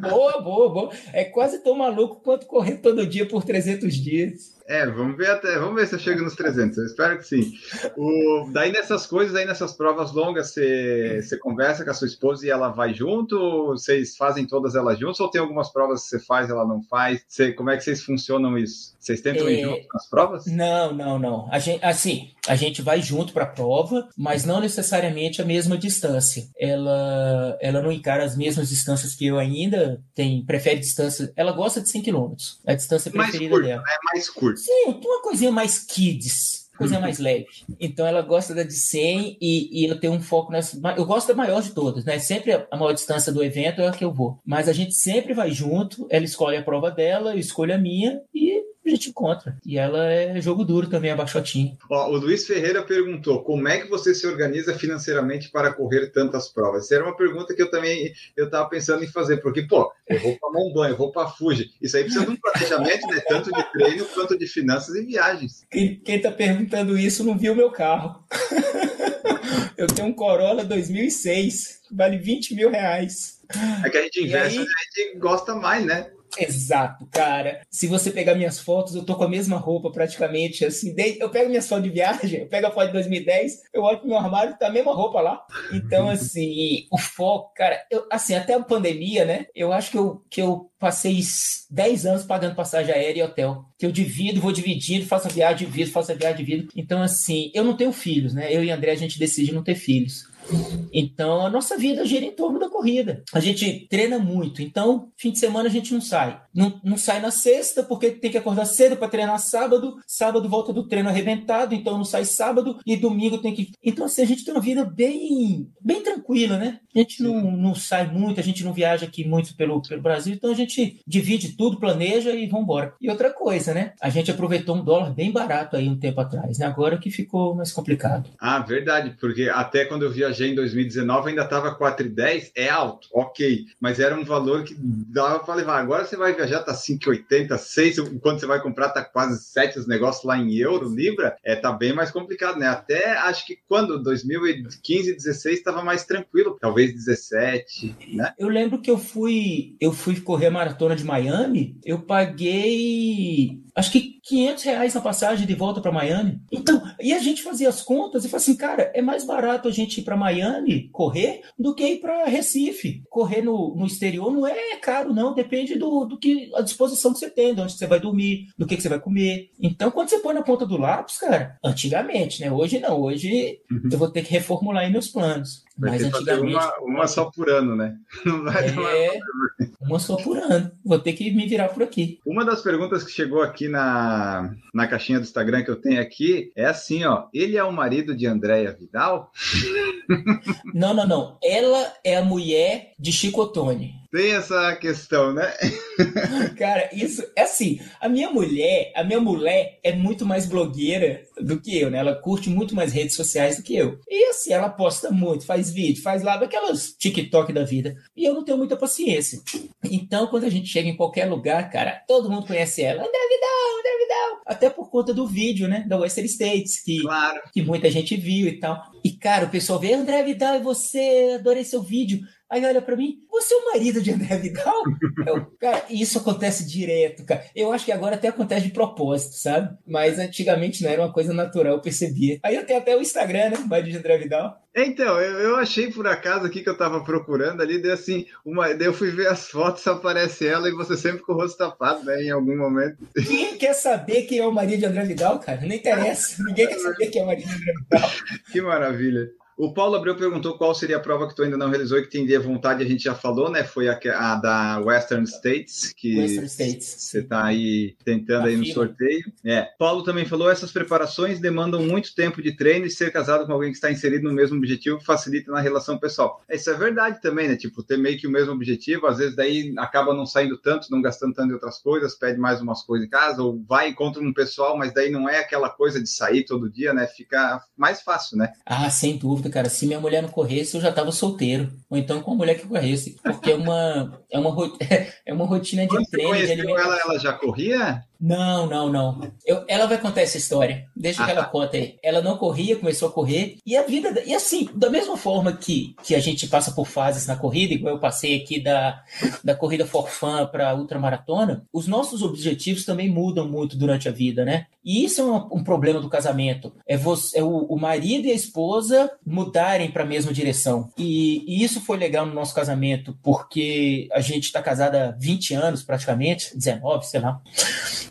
Boa, boa, boa. É quase tão maluco quanto correr todo dia por 300 dias. É, vamos ver até, vamos ver se eu chego nos 300. Eu espero que sim. O, daí nessas coisas, aí nessas provas longas, você, você conversa com a sua esposa e ela vai junto? Vocês fazem todas elas juntas ou tem algumas provas que você faz e ela não faz? Você, como é que vocês funcionam isso? Vocês tentam é... ir junto nas provas? Não, não, não. A gente, assim, a gente vai junto para a prova, mas não necessariamente a mesma distância. Ela, ela não encara as mesmas distâncias que eu ainda. Tem prefere distância. Ela gosta de 100 km. A distância preferida mais curto, dela. É mais curto. Sim, uma coisinha mais kids, coisinha mais <laughs> leve. Então ela gosta da de 100 e, e ela tem um foco nessa. Eu gosto da maior de todas, né? Sempre a maior distância do evento é a que eu vou. Mas a gente sempre vai junto, ela escolhe a prova dela, eu escolho a minha e gente encontra. E ela é jogo duro também, a Baixotinha. Ó, o Luiz Ferreira perguntou: como é que você se organiza financeiramente para correr tantas provas? Essa era uma pergunta que eu também eu estava pensando em fazer, porque, pô, eu vou para Mont eu vou para Fuji. Isso aí precisa de um planejamento, né? Tanto de treino quanto de finanças e viagens. Quem, tá perguntando isso não viu meu carro. <laughs> eu tenho um Corolla 2006, vale 20 mil reais. É que a gente investe, aí... a gente gosta mais, né? Exato, cara. Se você pegar minhas fotos, eu tô com a mesma roupa praticamente, assim. Eu pego minhas fotos de viagem, eu pego a foto de 2010, eu olho pro meu armário, tá a mesma roupa lá. Então, <laughs> assim, o foco, cara, eu, assim, até a pandemia, né? Eu acho que eu, que eu passei 10 anos pagando passagem aérea e hotel. Que eu divido, vou dividindo, faço a viagem, divido, faço a viagem, divido. Então, assim, eu não tenho filhos, né? Eu e André, a gente decide não ter filhos. Então, a nossa vida gira em torno da corrida. A gente treina muito. Então, fim de semana a gente não sai. Não, não sai na sexta, porque tem que acordar cedo para treinar sábado. Sábado volta do treino arrebentado, então não sai sábado. E domingo tem que. Então, assim, a gente tem uma vida bem, bem tranquila, né? A gente não, não sai muito, a gente não viaja aqui muito pelo, pelo Brasil. Então, a gente divide tudo, planeja e vamos embora. E outra coisa, né? A gente aproveitou um dólar bem barato aí um tempo atrás, né? Agora que ficou mais complicado. Ah, verdade, porque até quando eu viajei viajei em 2019 ainda estava 4,10, é alto, ok, mas era um valor que dava para levar. Agora você vai viajar, tá 5,80, 6, quando você vai comprar tá quase 7 os negócios lá em euro, libra, é tá bem mais complicado, né? Até acho que quando 2015, 16 estava mais tranquilo, talvez 17, né? Eu lembro que eu fui, eu fui correr a maratona de Miami, eu paguei acho que 500 reais na passagem de volta para Miami. Então, e a gente fazia as contas e falou assim, cara, é mais barato a gente ir para Miami correr do que ir para Recife. Correr no, no exterior não é caro, não. Depende do, do que a disposição que você tem, de onde você vai dormir, do que, que você vai comer. Então, quando você põe na ponta do lápis, cara, antigamente, né? Hoje não. Hoje uhum. eu vou ter que reformular aí meus planos. Vai Mas antigamente. Uma, uma, só por ano, né? <laughs> Não vai é, uma só por ano. Vou ter que me virar por aqui. Uma das perguntas que chegou aqui na, na caixinha do Instagram que eu tenho aqui é assim, ó. Ele é o marido de Andréia Vidal? <laughs> Não, não, não. Ela é a mulher de Chico Ottoni. Tem essa questão, né? <laughs> Cara, isso é assim. A minha mulher, a minha mulher é muito mais blogueira do que eu, né? Ela curte muito mais redes sociais do que eu. E assim, ela posta muito, faz vídeo, faz lá daquelas TikTok da vida. E eu não tenho muita paciência. Então, quando a gente chega em qualquer lugar, cara, todo mundo conhece ela. André Vidal, André Vidal. Até por conta do vídeo, né? Da Western States, que, claro. que muita gente viu e tal. E, cara, o pessoal vê, André Vidal, é você, adorei seu vídeo. Aí olha para mim, você é o marido de André Vidal? <laughs> Eu, cara, isso acontece direto, cara. Eu acho que agora até acontece de propósito, sabe? Mas antigamente não era uma coisa natural, eu percebia. Aí eu tenho até o Instagram, né? Marido de André Vidal. Então, eu, eu achei por acaso aqui que eu tava procurando ali, daí assim, uma, daí eu fui ver as fotos, aparece ela e você sempre com o rosto tapado, né? Em algum momento. Quem quer saber quem é o marido de André Vidal, cara? Não interessa. Ninguém quer saber quem é o marido de André Vidal. <laughs> Que maravilha. O Paulo Abreu perguntou qual seria a prova que tu ainda não realizou e que tem vontade, a gente já falou, né? Foi a, a da Western States, que Western States. você está aí tentando a aí no sorteio. É. Paulo também falou, essas preparações demandam muito tempo de treino e ser casado com alguém que está inserido no mesmo objetivo facilita na relação pessoal. Isso é verdade também, né? Tipo, ter meio que o mesmo objetivo, às vezes daí acaba não saindo tanto, não gastando tanto em outras coisas, pede mais umas coisas em casa, ou vai encontra um pessoal, mas daí não é aquela coisa de sair todo dia, né? Fica mais fácil, né? Ah, sem dúvida cara. Se minha mulher não corresse, eu já tava solteiro. Ou então com a mulher que corresse. Porque é uma, é uma, <laughs> é uma rotina de Quando treino. Você de ela, ela já corria? Não, não, não. Eu, ela vai contar essa história. Deixa ah, que ela tá. conta aí. Ela não corria, começou a correr. E a vida. E assim, da mesma forma que, que a gente passa por fases na corrida, igual eu passei aqui da, da corrida for fun para ultramaratona, os nossos objetivos também mudam muito durante a vida, né? E isso é um, um problema do casamento. É, você, é o, o marido e a esposa mudarem para a mesma direção. E, e, isso foi legal no nosso casamento, porque a gente está casada há 20 anos praticamente, 19, sei lá.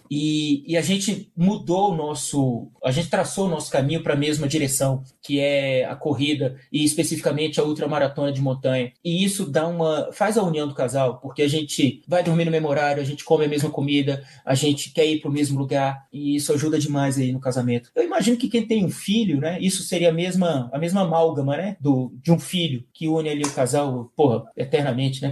E, e, a gente mudou o nosso, a gente traçou o nosso caminho para a mesma direção, que é a corrida e especificamente a ultramaratona de montanha. E isso dá uma, faz a união do casal, porque a gente vai dormir no mesmo horário, a gente come a mesma comida, a gente quer ir para o mesmo lugar e isso ajuda demais aí no casamento. Eu imagino que quem tem um filho, né, isso seria a mesma, a mesma amálgama, né, do, de um filho que une ali o casal, porra, eternamente, né,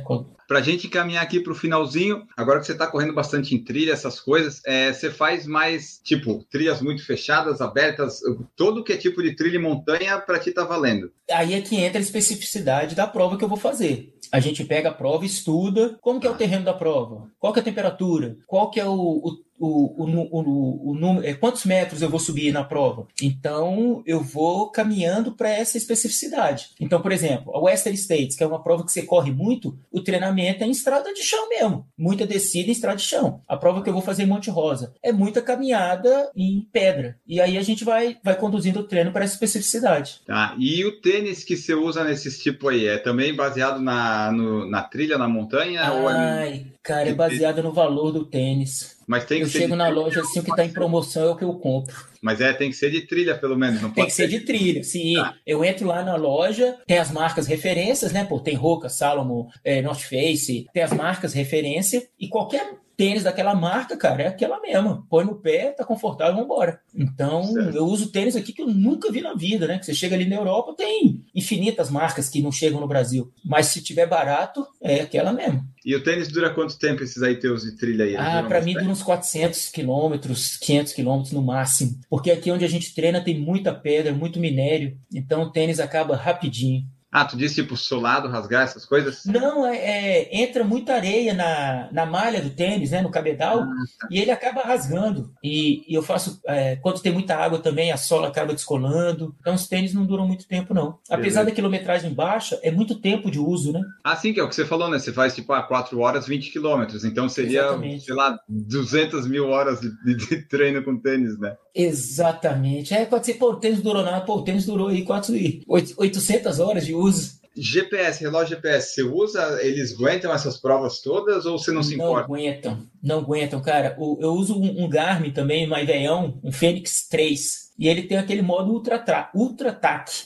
Para a gente caminhar aqui para o finalzinho, agora que você está correndo bastante em trilha, essas coisas, é, você faz mais, tipo, trilhas muito fechadas, abertas, todo que é tipo de trilha e montanha para ti tá valendo. Aí é que entra a especificidade da prova que eu vou fazer. A gente pega a prova, estuda como que é o terreno da prova, qual que é a temperatura, qual que é o, o o, o, o, número, é, quantos metros eu vou subir na prova. Então, eu vou caminhando para essa especificidade. Então, por exemplo, a Western States, que é uma prova que você corre muito, o treinamento é em estrada de chão mesmo. Muita descida em estrada de chão. A prova que eu vou fazer em Monte Rosa é muita caminhada em pedra. E aí a gente vai, vai conduzindo o treino para essa especificidade. Tá. E o tênis que você usa nesses tipo aí, é também baseado na, no, na trilha, na montanha? Ai, ou é... cara, é baseado no valor do tênis. Mas tem eu chego na loja assim, o que está em promoção é o que eu compro. Mas é, tem que ser de trilha, pelo menos. Não Tem que ser de trilha, sim. Eu entro lá na loja, tem as marcas referências, né? Pô, tem Roca, Salomon, é, North Face, tem as marcas referência e qualquer tênis daquela marca, cara, é aquela mesma. Põe no pé, tá confortável, vambora. Então, Certo. eu uso tênis aqui que eu nunca vi na vida, né? Que você chega ali na Europa, tem infinitas marcas que não chegam no Brasil. Mas se tiver barato, é aquela mesmo. E o tênis dura quanto tempo esses aí teus de trilha aí? Ah, para mim dura uns 400 quilômetros, 500 quilômetros no máximo. Porque aqui onde a gente treina tem muita pedra, muito minério. Então o tênis acaba rapidinho. Ah, tu disse tipo solado, rasgar essas coisas? Não, é, é- entra muita areia na, na malha do tênis, né, no cabedal, Ah, e ele acaba rasgando. E, e eu faço, é, quando tem muita água também, a sola acaba descolando. Então os tênis não duram muito tempo, não. Apesar Beleza. da quilometragem baixa, é muito tempo de uso, né? Ah, sim, que é o que você falou, né? Você faz tipo a 4 horas, 20 quilômetros. Então seria, Exatamente. sei lá, 200 mil horas de- de treino com tênis, né? Exatamente. É, pode ser, pô, o tênis durou nada, pô, o tênis durou aí 4, 800 horas de uso. GPS, relógio GPS, você usa, eles aguentam essas provas todas ou você não se não importa? aguentam, não aguentam, cara. O- eu uso um, um Garmin também, mais veião, um Fênix 3. E ele tem aquele modo Ultra, tra- Ultra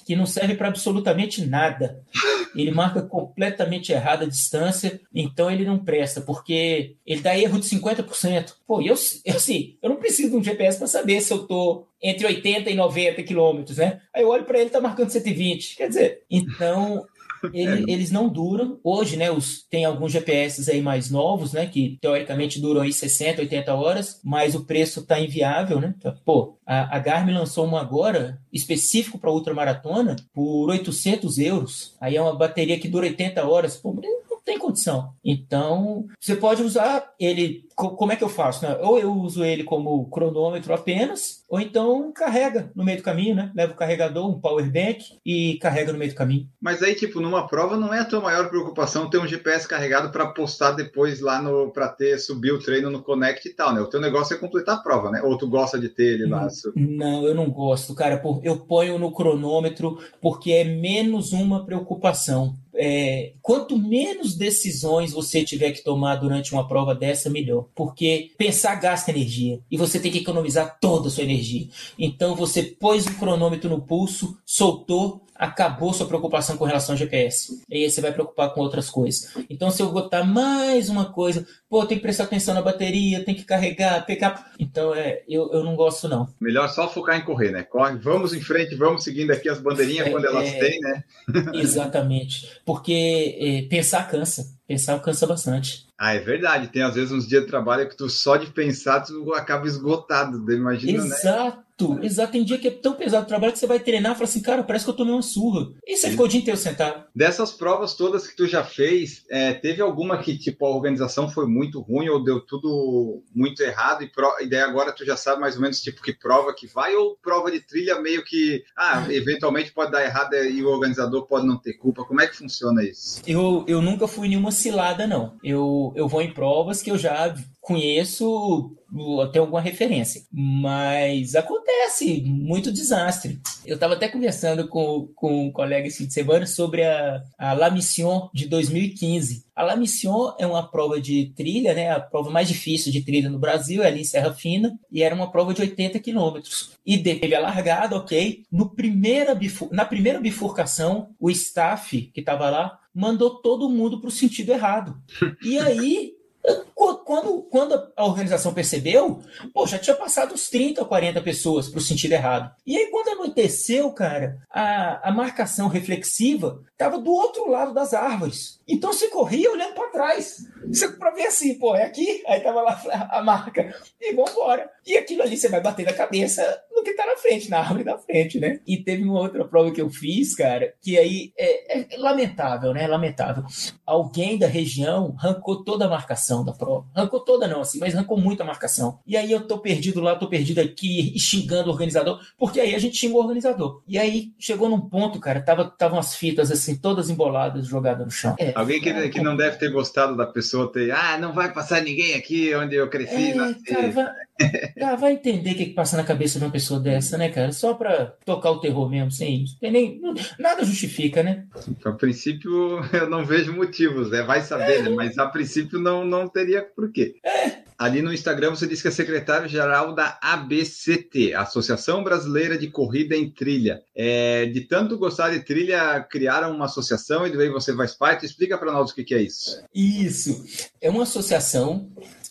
que não serve para absolutamente nada. Ele marca completamente errada a distância, então ele não presta, porque ele dá erro de 50%. Pô, eu, eu, assim, eu não preciso de um GPS para saber se eu tô entre 80 e 90 quilômetros, né? Aí eu olho para ele, tá marcando 120. Quer dizer, então ele- eles não duram. Hoje, né, os, tem alguns GPS aí mais novos, né, que teoricamente duram aí 60, 80 horas, mas o preço tá inviável, né? Tá- Pô, a, a Garmin lançou uma agora, específico para ultramaratona, por 800 euros. Aí é uma bateria que dura 80 horas. Pô, não tem condição. Então, você pode usar ele. co- Como é que eu faço? né? Ou eu uso ele como cronômetro apenas, ou então carrega no meio do caminho, né? Leva o carregador, um power bank e carrega no meio do caminho. Mas aí, tipo, numa prova não é a tua maior preocupação ter um GPS carregado para postar depois lá no para ter subir o treino no Connect e tal, né? O teu negócio é completar a prova, né? Ou tu gosta de ter ele lá? su- Não, eu não gosto, cara. por- Eu ponho no cronômetro porque é menos uma preocupação. É, quanto menos decisões você tiver que tomar durante uma prova dessa, melhor. Porque pensar gasta energia e você tem que economizar toda a sua energia. Então você pôs o cronômetro no pulso, soltou, acabou sua preocupação com relação ao GPS. E aí você vai preocupar com outras coisas. Então se eu botar mais uma coisa, pô, tem que prestar atenção na bateria, tem que carregar, pegar. Então é, eu, eu não gosto não. Melhor só focar em correr, né? Corre, vamos em frente, vamos seguindo aqui as bandeirinhas É, quando elas é. têm, né? <laughs> Exatamente. Porque é, pensar cansa. Pensar cansa bastante. Ah, é verdade. Tem às vezes uns dias de trabalho que tu só de pensar tu acaba esgotado. Imagina, né? Exato, exato. Tem dia que é tão pesado o trabalho que você vai treinar e fala assim, cara, parece que eu tomei uma surra. E você ficou o dia inteiro sentado. Dessas provas todas que tu já fez, é, teve alguma que tipo a organização foi muito ruim ou deu tudo muito errado e, pro, e daí agora tu já sabe mais ou menos tipo que prova que vai ou prova de trilha meio que ah <laughs> eventualmente pode dar errado e o organizador pode não ter culpa. Como é que funciona isso? Eu, eu nunca fui nenhuma cilada, não. Eu, eu vou em provas que eu já conheço até alguma referência. Mas acontece muito desastre. Eu estava até conversando com, com um colega esse fim de semana sobre a, a La Mission de 2015. A La Mission é uma prova de trilha, né? A prova mais difícil de trilha no Brasil, é ali em Serra Fina, e era uma prova de 80 quilômetros. E teve a largada, ok. No primeira bifu- na primeira bifurcação, o staff que estava lá mandou todo mundo para o sentido errado. E aí Quando, quando a organização percebeu, pô, já tinha passado uns 30 ou 40 pessoas para o sentido errado. E aí, quando anoiteceu, cara, a, a marcação reflexiva estava do outro lado das árvores. Então você corria olhando para trás. Para ver assim, pô, é aqui. Aí tava lá <laughs> a marca. E vambora. E aquilo ali você vai bater na cabeça no que tá na frente, na árvore da frente, né? E teve uma outra prova que eu fiz, cara, que aí é, é lamentável, né? Lamentável. Alguém da região arrancou toda a marcação da prova. Arrancou toda, não, assim, mas arrancou muito a marcação. E aí eu tô perdido lá, tô perdido aqui, xingando o organizador, porque aí a gente xingou o organizador. E aí chegou num ponto, cara, tava, tava umas fitas assim, todas emboladas, jogadas no chão. É, Alguém que, é, que não deve ter gostado da pessoa ter, ah, não vai passar ninguém aqui onde eu cresci. É, cara, vai, ah, vai entender o que, que passa na cabeça de uma pessoa dessa, né, cara? Só pra tocar o terror mesmo, sem. Tem nem, nada justifica, né? A princípio, eu não vejo motivos, né? Vai saber, é. né? Mas a princípio não, não teria porquê. É. Ali no Instagram você disse que é secretário-geral da ABCT, Associação Brasileira de Corrida em Trilha. É, de tanto gostar de trilha, criaram uma associação e daí você faz parte. Explica para nós o que, que é isso. Isso. É uma associação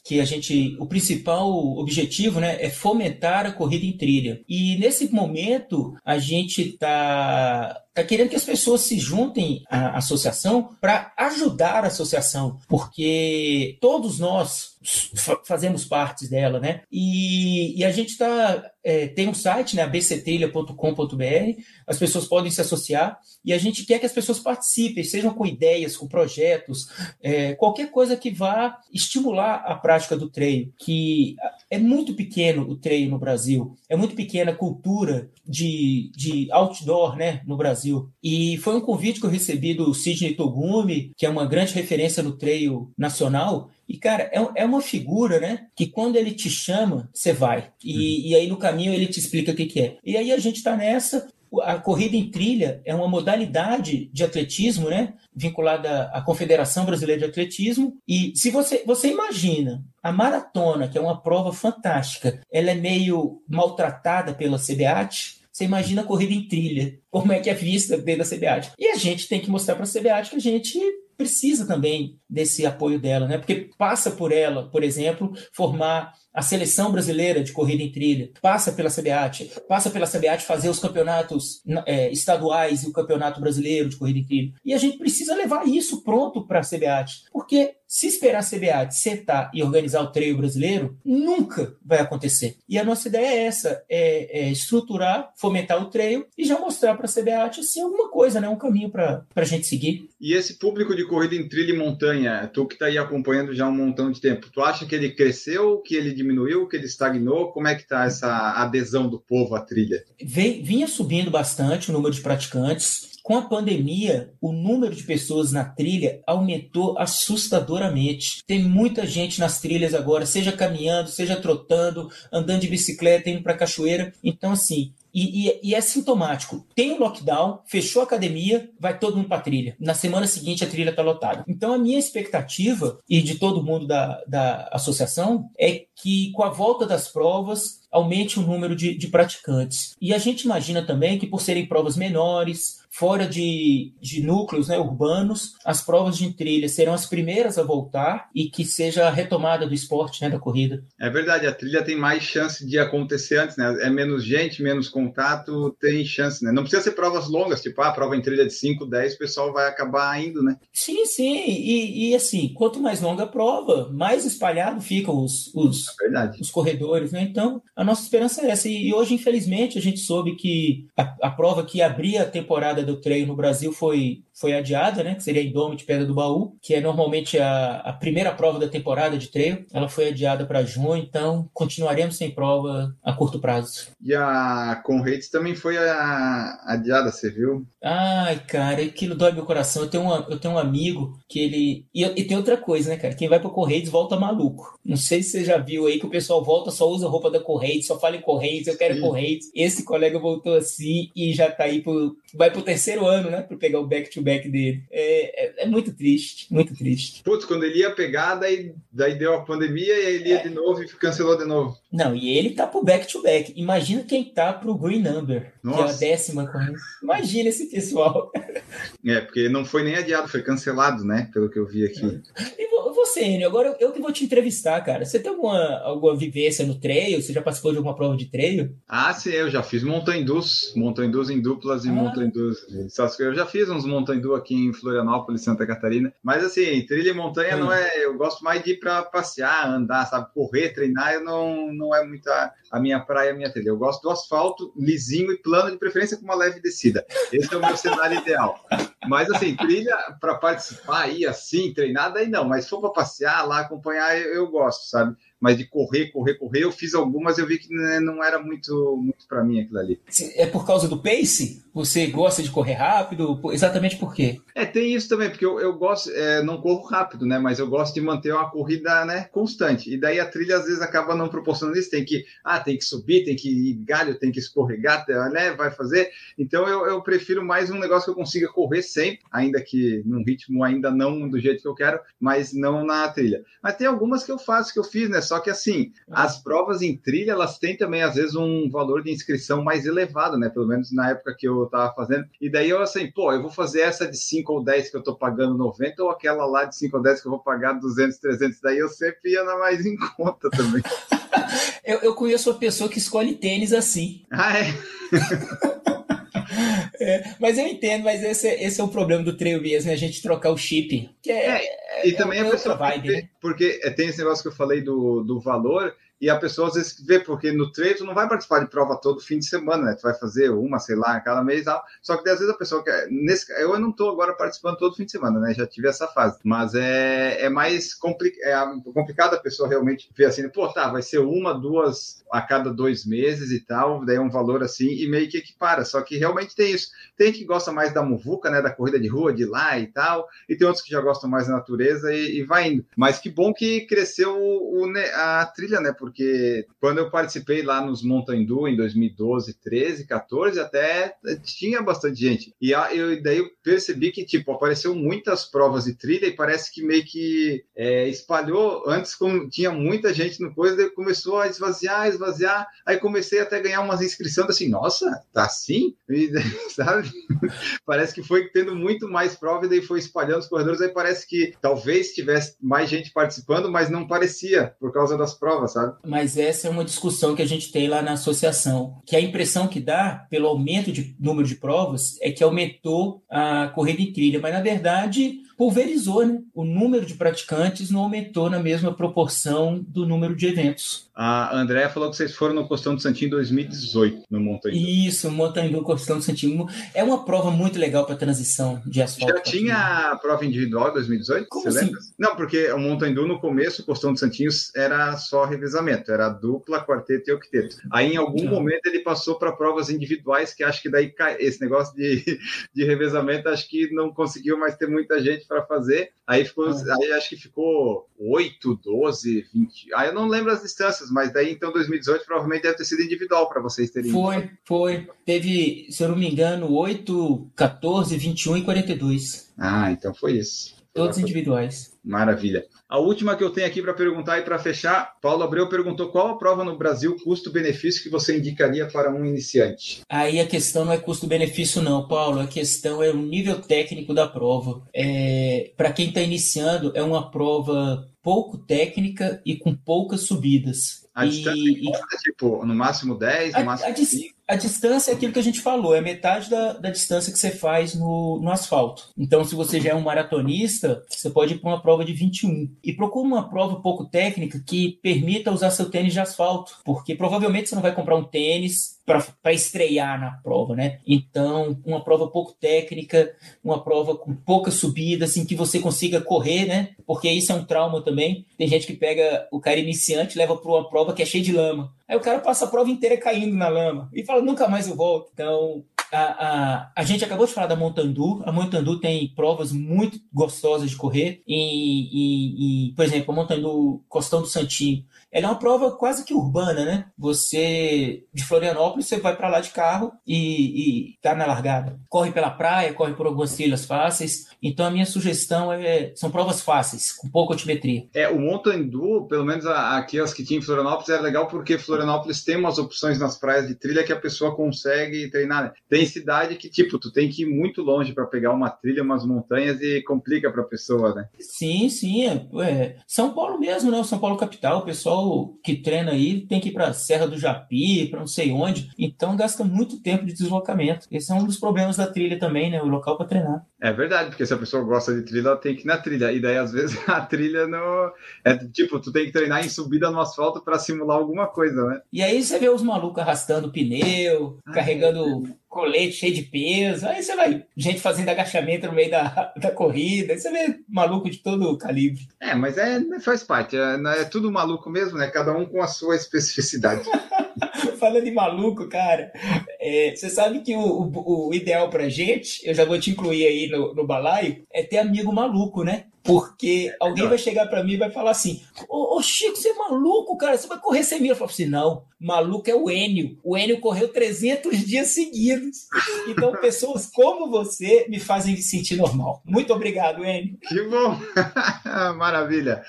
que a gente, o principal objetivo, né, é fomentar a corrida em trilha. E nesse momento a gente está tá querendo que as pessoas se juntem à associação para ajudar a associação, porque todos nós fazemos parte dela, né? E, e a gente está é, tem um site, né, abctrilha.com.br, as pessoas podem se associar e a gente quer que as pessoas participem, sejam com ideias, com projetos, é, qualquer coisa que vá estimular a prática do treino, que é muito pequeno o treino no Brasil, é muito pequena a cultura de, de outdoor, né, no Brasil. E foi um convite que eu recebi do Sidney Togumi, que é uma grande referência no treino nacional, e, cara, é, é uma figura, né? Que quando ele te chama, você vai. E, uhum. e aí no caminho ele te explica o que, que é. E aí a gente está nessa. A corrida em trilha é uma modalidade de atletismo, né? Vinculada à Confederação Brasileira de Atletismo. E se você, você imagina a maratona, que é uma prova fantástica, ela é meio maltratada pela CBAT, você imagina a corrida em trilha, como é que é vista dentro da CBAT. E a gente tem que mostrar para a CBAT que a gente precisa também desse apoio dela, né? Porque passa por ela, por exemplo, formar a seleção brasileira de corrida em trilha, passa pela CBAT, passa pela CBAT fazer os campeonatos é, estaduais e o campeonato brasileiro de corrida em trilha. E a gente precisa levar isso pronto para a CBAT, porque se esperar a CBAT setar e organizar o treino brasileiro, nunca vai acontecer. E a nossa ideia é essa, é, é estruturar, fomentar o treino e já mostrar para a CBAT assim, alguma coisa, né? um caminho para a gente seguir. E esse público de corrida em trilha e montanha, tu que está aí acompanhando já um montão de tempo, tu acha que ele cresceu, que ele diminuiu, que ele estagnou? Como é que está essa adesão do povo à trilha? Vem, vinha subindo bastante o número de praticantes. Com a pandemia, o número de pessoas na trilha aumentou assustadoramente. Tem muita gente nas trilhas agora, seja caminhando, seja trotando, andando de bicicleta, indo para a cachoeira. Então, assim, e, e, e, é sintomático. Tem o um lockdown, fechou a academia, vai todo mundo para trilha. Na semana seguinte a trilha está lotada. Então a minha expectativa, e de todo mundo da, da associação, é que com a volta das provas aumente o número de, de praticantes. E a gente imagina também que por serem provas menores, fora de, de núcleos né, urbanos, as provas de trilha serão as primeiras a voltar e que seja a retomada do esporte, né, da corrida. É verdade, a trilha tem mais chance de acontecer antes, né? É menos gente, menos contato, tem chance, né? Não precisa ser provas longas, tipo, a ah, prova em trilha de 5, 10, o pessoal vai acabar indo, né? Sim, sim. E, e assim, quanto mais longa a prova, mais espalhado ficam os, os, é os corredores, né? Então, a nossa esperança é essa. E, e hoje, infelizmente, a gente soube que a, a prova que abria a temporada do treino no Brasil foi, foi adiada, né? Que seria a Indome de Pedra do Baú, que é normalmente a, a primeira prova da temporada de treino. Ela foi adiada para junho, então continuaremos sem prova a curto prazo. E a Conrads também foi a, adiada, você viu? Ai, cara, aquilo dói meu coração. Eu tenho, uma, eu tenho um amigo que ele. E, e tem outra coisa, né, cara? Quem vai pro Correios volta maluco. Não sei se você já viu aí que o pessoal volta, só usa roupa da Correios, só fala em Correios, eu quero Sim. Correios. Esse colega voltou assim e já tá aí pro. Vai pro terceiro ano, né? Pra pegar o dele. É, é, é, muito triste, muito triste. Putz, quando ele ia pegar, daí, daí deu a pandemia e ele ia é. de novo e cancelou de novo. Não, e ele tá pro back-to-back. Imagina quem tá pro Green Number, Nossa. que é a décima corrida. Imagina esse pessoal. É, porque não foi nem adiado, foi cancelado, né? Pelo que eu vi aqui. E você, Enio. Agora eu, eu, que vou te entrevistar, cara. Você tem alguma, alguma vivência no trail? Você já participou de alguma prova de trail? Ah, sim, eu já fiz montanhus em duplas e ah. Eu já fiz uns montanhus aqui em Florianópolis, Santa Catarina. Mas assim, trilha e montanha não é. Eu gosto mais de ir para passear, andar, sabe, correr, treinar. Eu não, não é muita a minha praia, a minha trilha. Eu gosto do asfalto lisinho e plano, de preferência com uma leve descida. Esse é o meu <laughs> cenário ideal. Mas assim, trilha para participar aí assim, treinada aí não, mas se for para passear lá, acompanhar, eu, eu gosto, sabe? mas de correr, correr, correr, eu fiz algumas, eu vi que né, não era muito, muito para mim aquilo ali. É por causa do pace? Você gosta de correr rápido? Exatamente por quê? É, tem isso também, porque eu, eu gosto, é, não corro rápido, né? Mas eu gosto de manter uma corrida, né, constante. E daí a trilha às vezes acaba não proporcionando isso. Tem que, ah, tem que subir, tem que ir galho, tem que escorregar, né? Vai fazer. Então eu, eu prefiro mais um negócio que eu consiga correr sempre, ainda que num ritmo ainda não do jeito que eu quero, mas não na trilha. Mas tem algumas que eu faço, que eu fiz, né? Só que assim, as provas em trilha, elas têm também, às vezes, um valor de inscrição mais elevado, né? Pelo menos na época que eu estava fazendo. E daí eu assim, pô, eu vou fazer essa de 5 ou 10 que eu estou pagando 90 ou aquela lá de 5 ou 10 que eu vou pagar 200, 300. Daí eu sempre ia na mais em conta também. <laughs> eu, eu conheço uma pessoa que escolhe tênis assim. Ah, é? <laughs> É, mas eu entendo, mas esse, esse é o problema do trail mesmo, né? a gente trocar o chip. Que é, é e também é a pessoa vibe, né? porque tem esse negócio que eu falei do, do valor, e a pessoa às vezes vê, porque no treino tu não vai participar de prova todo fim de semana, né? Tu vai fazer uma, sei lá, cada mês tal. Só que às vezes a pessoa quer. Nesse, eu não estou agora participando todo fim de semana, né? Já tive essa fase. Mas é, é mais compli é complicado a pessoa realmente ver assim, pô, tá, vai ser uma, duas a cada dois meses e tal, daí é um valor assim, e meio que equipara. Só que realmente tem isso. Tem que gosta mais da muvuca, né? Da corrida de rua, de lá e tal, e tem outros que já gostam mais da natureza e, e vai indo. Mas que bom que cresceu o, a trilha, né? Porque quando eu participei lá nos Mountain Dew em 2012, 13, 14, até tinha bastante gente. E eu, daí eu percebi que, tipo, apareceu muitas provas de trilha e parece que meio que é, espalhou. Antes, como tinha muita gente no coisa, daí começou a esvaziar, esvaziar. Aí comecei até a ganhar umas inscrições assim, nossa, tá assim? E, <laughs> sabe? parece que foi tendo muito mais prova e daí foi espalhando os corredores. Aí parece que talvez tivesse mais gente participando, mas não parecia por causa das provas, sabe? Mas essa é uma discussão que a gente tem lá na associação, que a impressão que dá pelo aumento de número de provas é que aumentou a corrida em trilha, mas na verdade pulverizou, né? O número de praticantes não aumentou na mesma proporção do número de eventos. A Andréa falou que vocês foram no Costão do Santinho em 2018, no Montanha. Isso, Montanha do Costão do Santinho. É uma prova muito legal para transição de asfalto. Já tinha a prova individual em 2018? Como você assim? lembra? Não, porque o Montanha no começo, o Costão do Santinho era só revezamento, era dupla, quarteto e octeto. Aí, em algum Não. momento, ele passou para provas individuais, que acho que daí esse negócio de, <laughs> de revezamento, acho que não conseguiu mais ter muita gente para fazer. Aí, ficou, ah. aí acho que ficou 8, 12, 20. Aí eu não lembro as distâncias mas daí então 2018 provavelmente deve ter sido individual para vocês terem. Foi, foi. Teve, se eu não me engano, 8, 14, 21 e 42. Ah, então foi isso. Todos individuais. Maravilha. A última que eu tenho aqui para perguntar e para fechar, Paulo Abreu perguntou qual a prova no Brasil custo-benefício que você indicaria para um iniciante? Aí a questão não é custo-benefício não, Paulo. A questão é o nível técnico da prova. É, para quem está iniciando, é uma prova pouco técnica e com poucas subidas. A e, distância e, é tipo, no máximo 10, no a, máximo a, 5? A distância é aquilo que a gente falou, é metade da, da distância que você faz no, no asfalto. Então, se você já é um maratonista, você pode ir para uma prova de 21. E procura uma prova pouco técnica que permita usar seu tênis de asfalto, porque provavelmente você não vai comprar um tênis para estrear na prova, né? Então, uma prova pouco técnica, uma prova com pouca subida, assim, que você consiga correr, né? Porque isso é um trauma também. Tem gente que pega o cara iniciante leva para uma prova que é cheia de lama. Aí o cara passa a prova inteira caindo na lama e fala, nunca mais eu volto. Então, a, a, a gente acabou de falar da Montandu. A Montandu tem provas muito gostosas de correr. E, e, e por exemplo, a Montandu Costão do Santinho ela é uma prova quase que urbana, né? Você, de Florianópolis, você vai para lá de carro e, e tá na largada. Corre pela praia, corre por algumas trilhas fáceis. Então, a minha sugestão é, são provas fáceis, com pouca altimetria. É, o Mountain Dew, pelo menos aqui as que tinha em Florianópolis, é legal porque Florianópolis tem umas opções nas praias de trilha que a pessoa consegue treinar. Né? Tem cidade que, tipo, tu tem que ir muito longe para pegar uma trilha, umas montanhas e complica para a pessoa, né? Sim, sim. É, é, São Paulo mesmo, né? São Paulo capital, o pessoal que treina aí tem que ir para Serra do Japi, para não sei onde. Então gasta muito tempo de deslocamento. Esse é um dos problemas da trilha também, né? O local para treinar. É verdade, porque se a pessoa gosta de trilha, ela tem que ir na trilha. E daí, às vezes, <laughs> a trilha não. É tipo, tu tem que treinar em subida no asfalto para simular alguma coisa, né? E aí você vê os malucos arrastando pneu, carregando colete cheio de peso. Aí você vai, gente fazendo agachamento no meio da, <laughs> da corrida. Aí você vê maluco de todo calibre. É, mas é, faz parte. É, é tudo maluco mesmo, né? Cada um com a sua especificidade. <laughs> <laughs> Falando de maluco, cara, é, você sabe que o, o, o, ideal pra gente, eu já vou te incluir aí no, no balaio, é ter amigo maluco, né? Porque alguém vai chegar para mim e vai falar assim: Ô, ô, Chico, você é maluco, cara? Você vai correr sem mil? Eu falo assim: não, maluco é o Enio. O Enio correu 300 dias seguidos. Então, pessoas como você me fazem me sentir normal. Muito obrigado, Enio. Que bom! <laughs> Maravilha.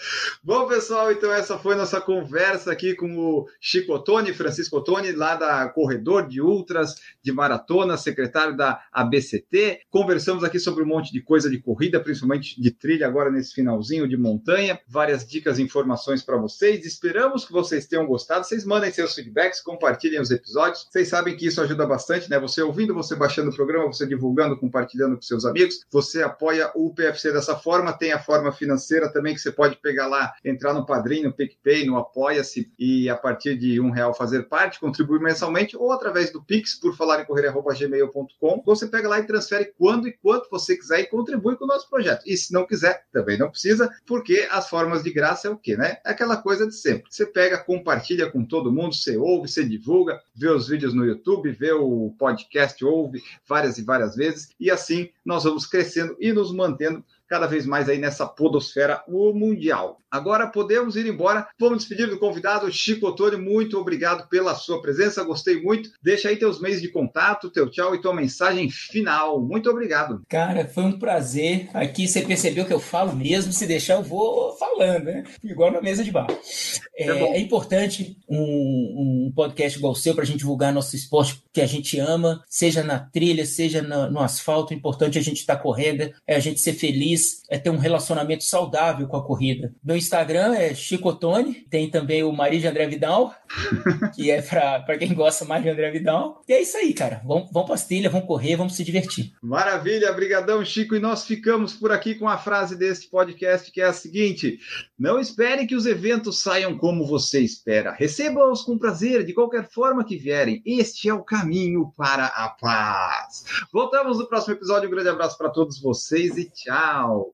Bom, pessoal, então essa foi nossa conversa aqui com o Chico Ottoni, Francisco Ottoni, lá da Corredor de Ultras, de Maratona, secretário da ABCT. Conversamos aqui sobre um monte de coisa de corrida, principalmente de trilha agora agora nesse finalzinho de montanha. Várias dicas e informações para vocês. Esperamos que vocês tenham gostado. Vocês mandem seus feedbacks, compartilhem os episódios. Vocês sabem que isso ajuda bastante, né? Você ouvindo, você baixando o programa, você divulgando, compartilhando com seus amigos. Você apoia o PFC dessa forma. Tem a forma financeira também que você pode pegar lá, entrar no Padrinho, no PicPay, no Apoia-se e a partir de um real fazer parte, contribuir mensalmente ou através do Pix, por falar em correr.gmail.com. Você pega lá e transfere quando e quanto você quiser e contribui com o nosso projeto. E se não quiser, também não precisa, porque as formas de graça é o quê, né? É aquela coisa de sempre. Você pega, compartilha com todo mundo, você ouve, você divulga, vê os vídeos no YouTube, vê o podcast, ouve várias e várias vezes, e assim nós vamos crescendo e nos mantendo cada vez mais aí nessa podosfera mundial. Agora podemos ir embora. Vamos despedir do convidado Chico Ottoni. Muito obrigado pela sua presença. Gostei muito. Deixa aí teus meios de contato, teu tchau e tua mensagem final. Muito obrigado. Cara, foi um prazer. Aqui você percebeu que eu falo mesmo. Se deixar, eu vou falando, né? Igual na mesa de bar. É, é, é importante um, um, podcast igual o seu para a gente divulgar nosso esporte que a gente ama, seja na trilha, seja no, no asfalto. O importante é a gente estar tá correndo, é a gente ser feliz, é ter um relacionamento saudável com a corrida. Meu Instagram é Chico Tony, tem também o Maria de André Vidal, <laughs> que é para quem gosta mais de André Vidal. E é isso aí, cara. Vamos, vamos para as trilhas, vamos correr, vamos se divertir. Maravilha, brigadão, Chico. E nós ficamos por aqui com a frase deste podcast que é a seguinte: não espere que os eventos saiam como você espera. Receba-os com prazer, de qualquer forma que vierem. Este é o caminho para a paz. Voltamos no próximo episódio. Um grande abraço para todos vocês e tchau.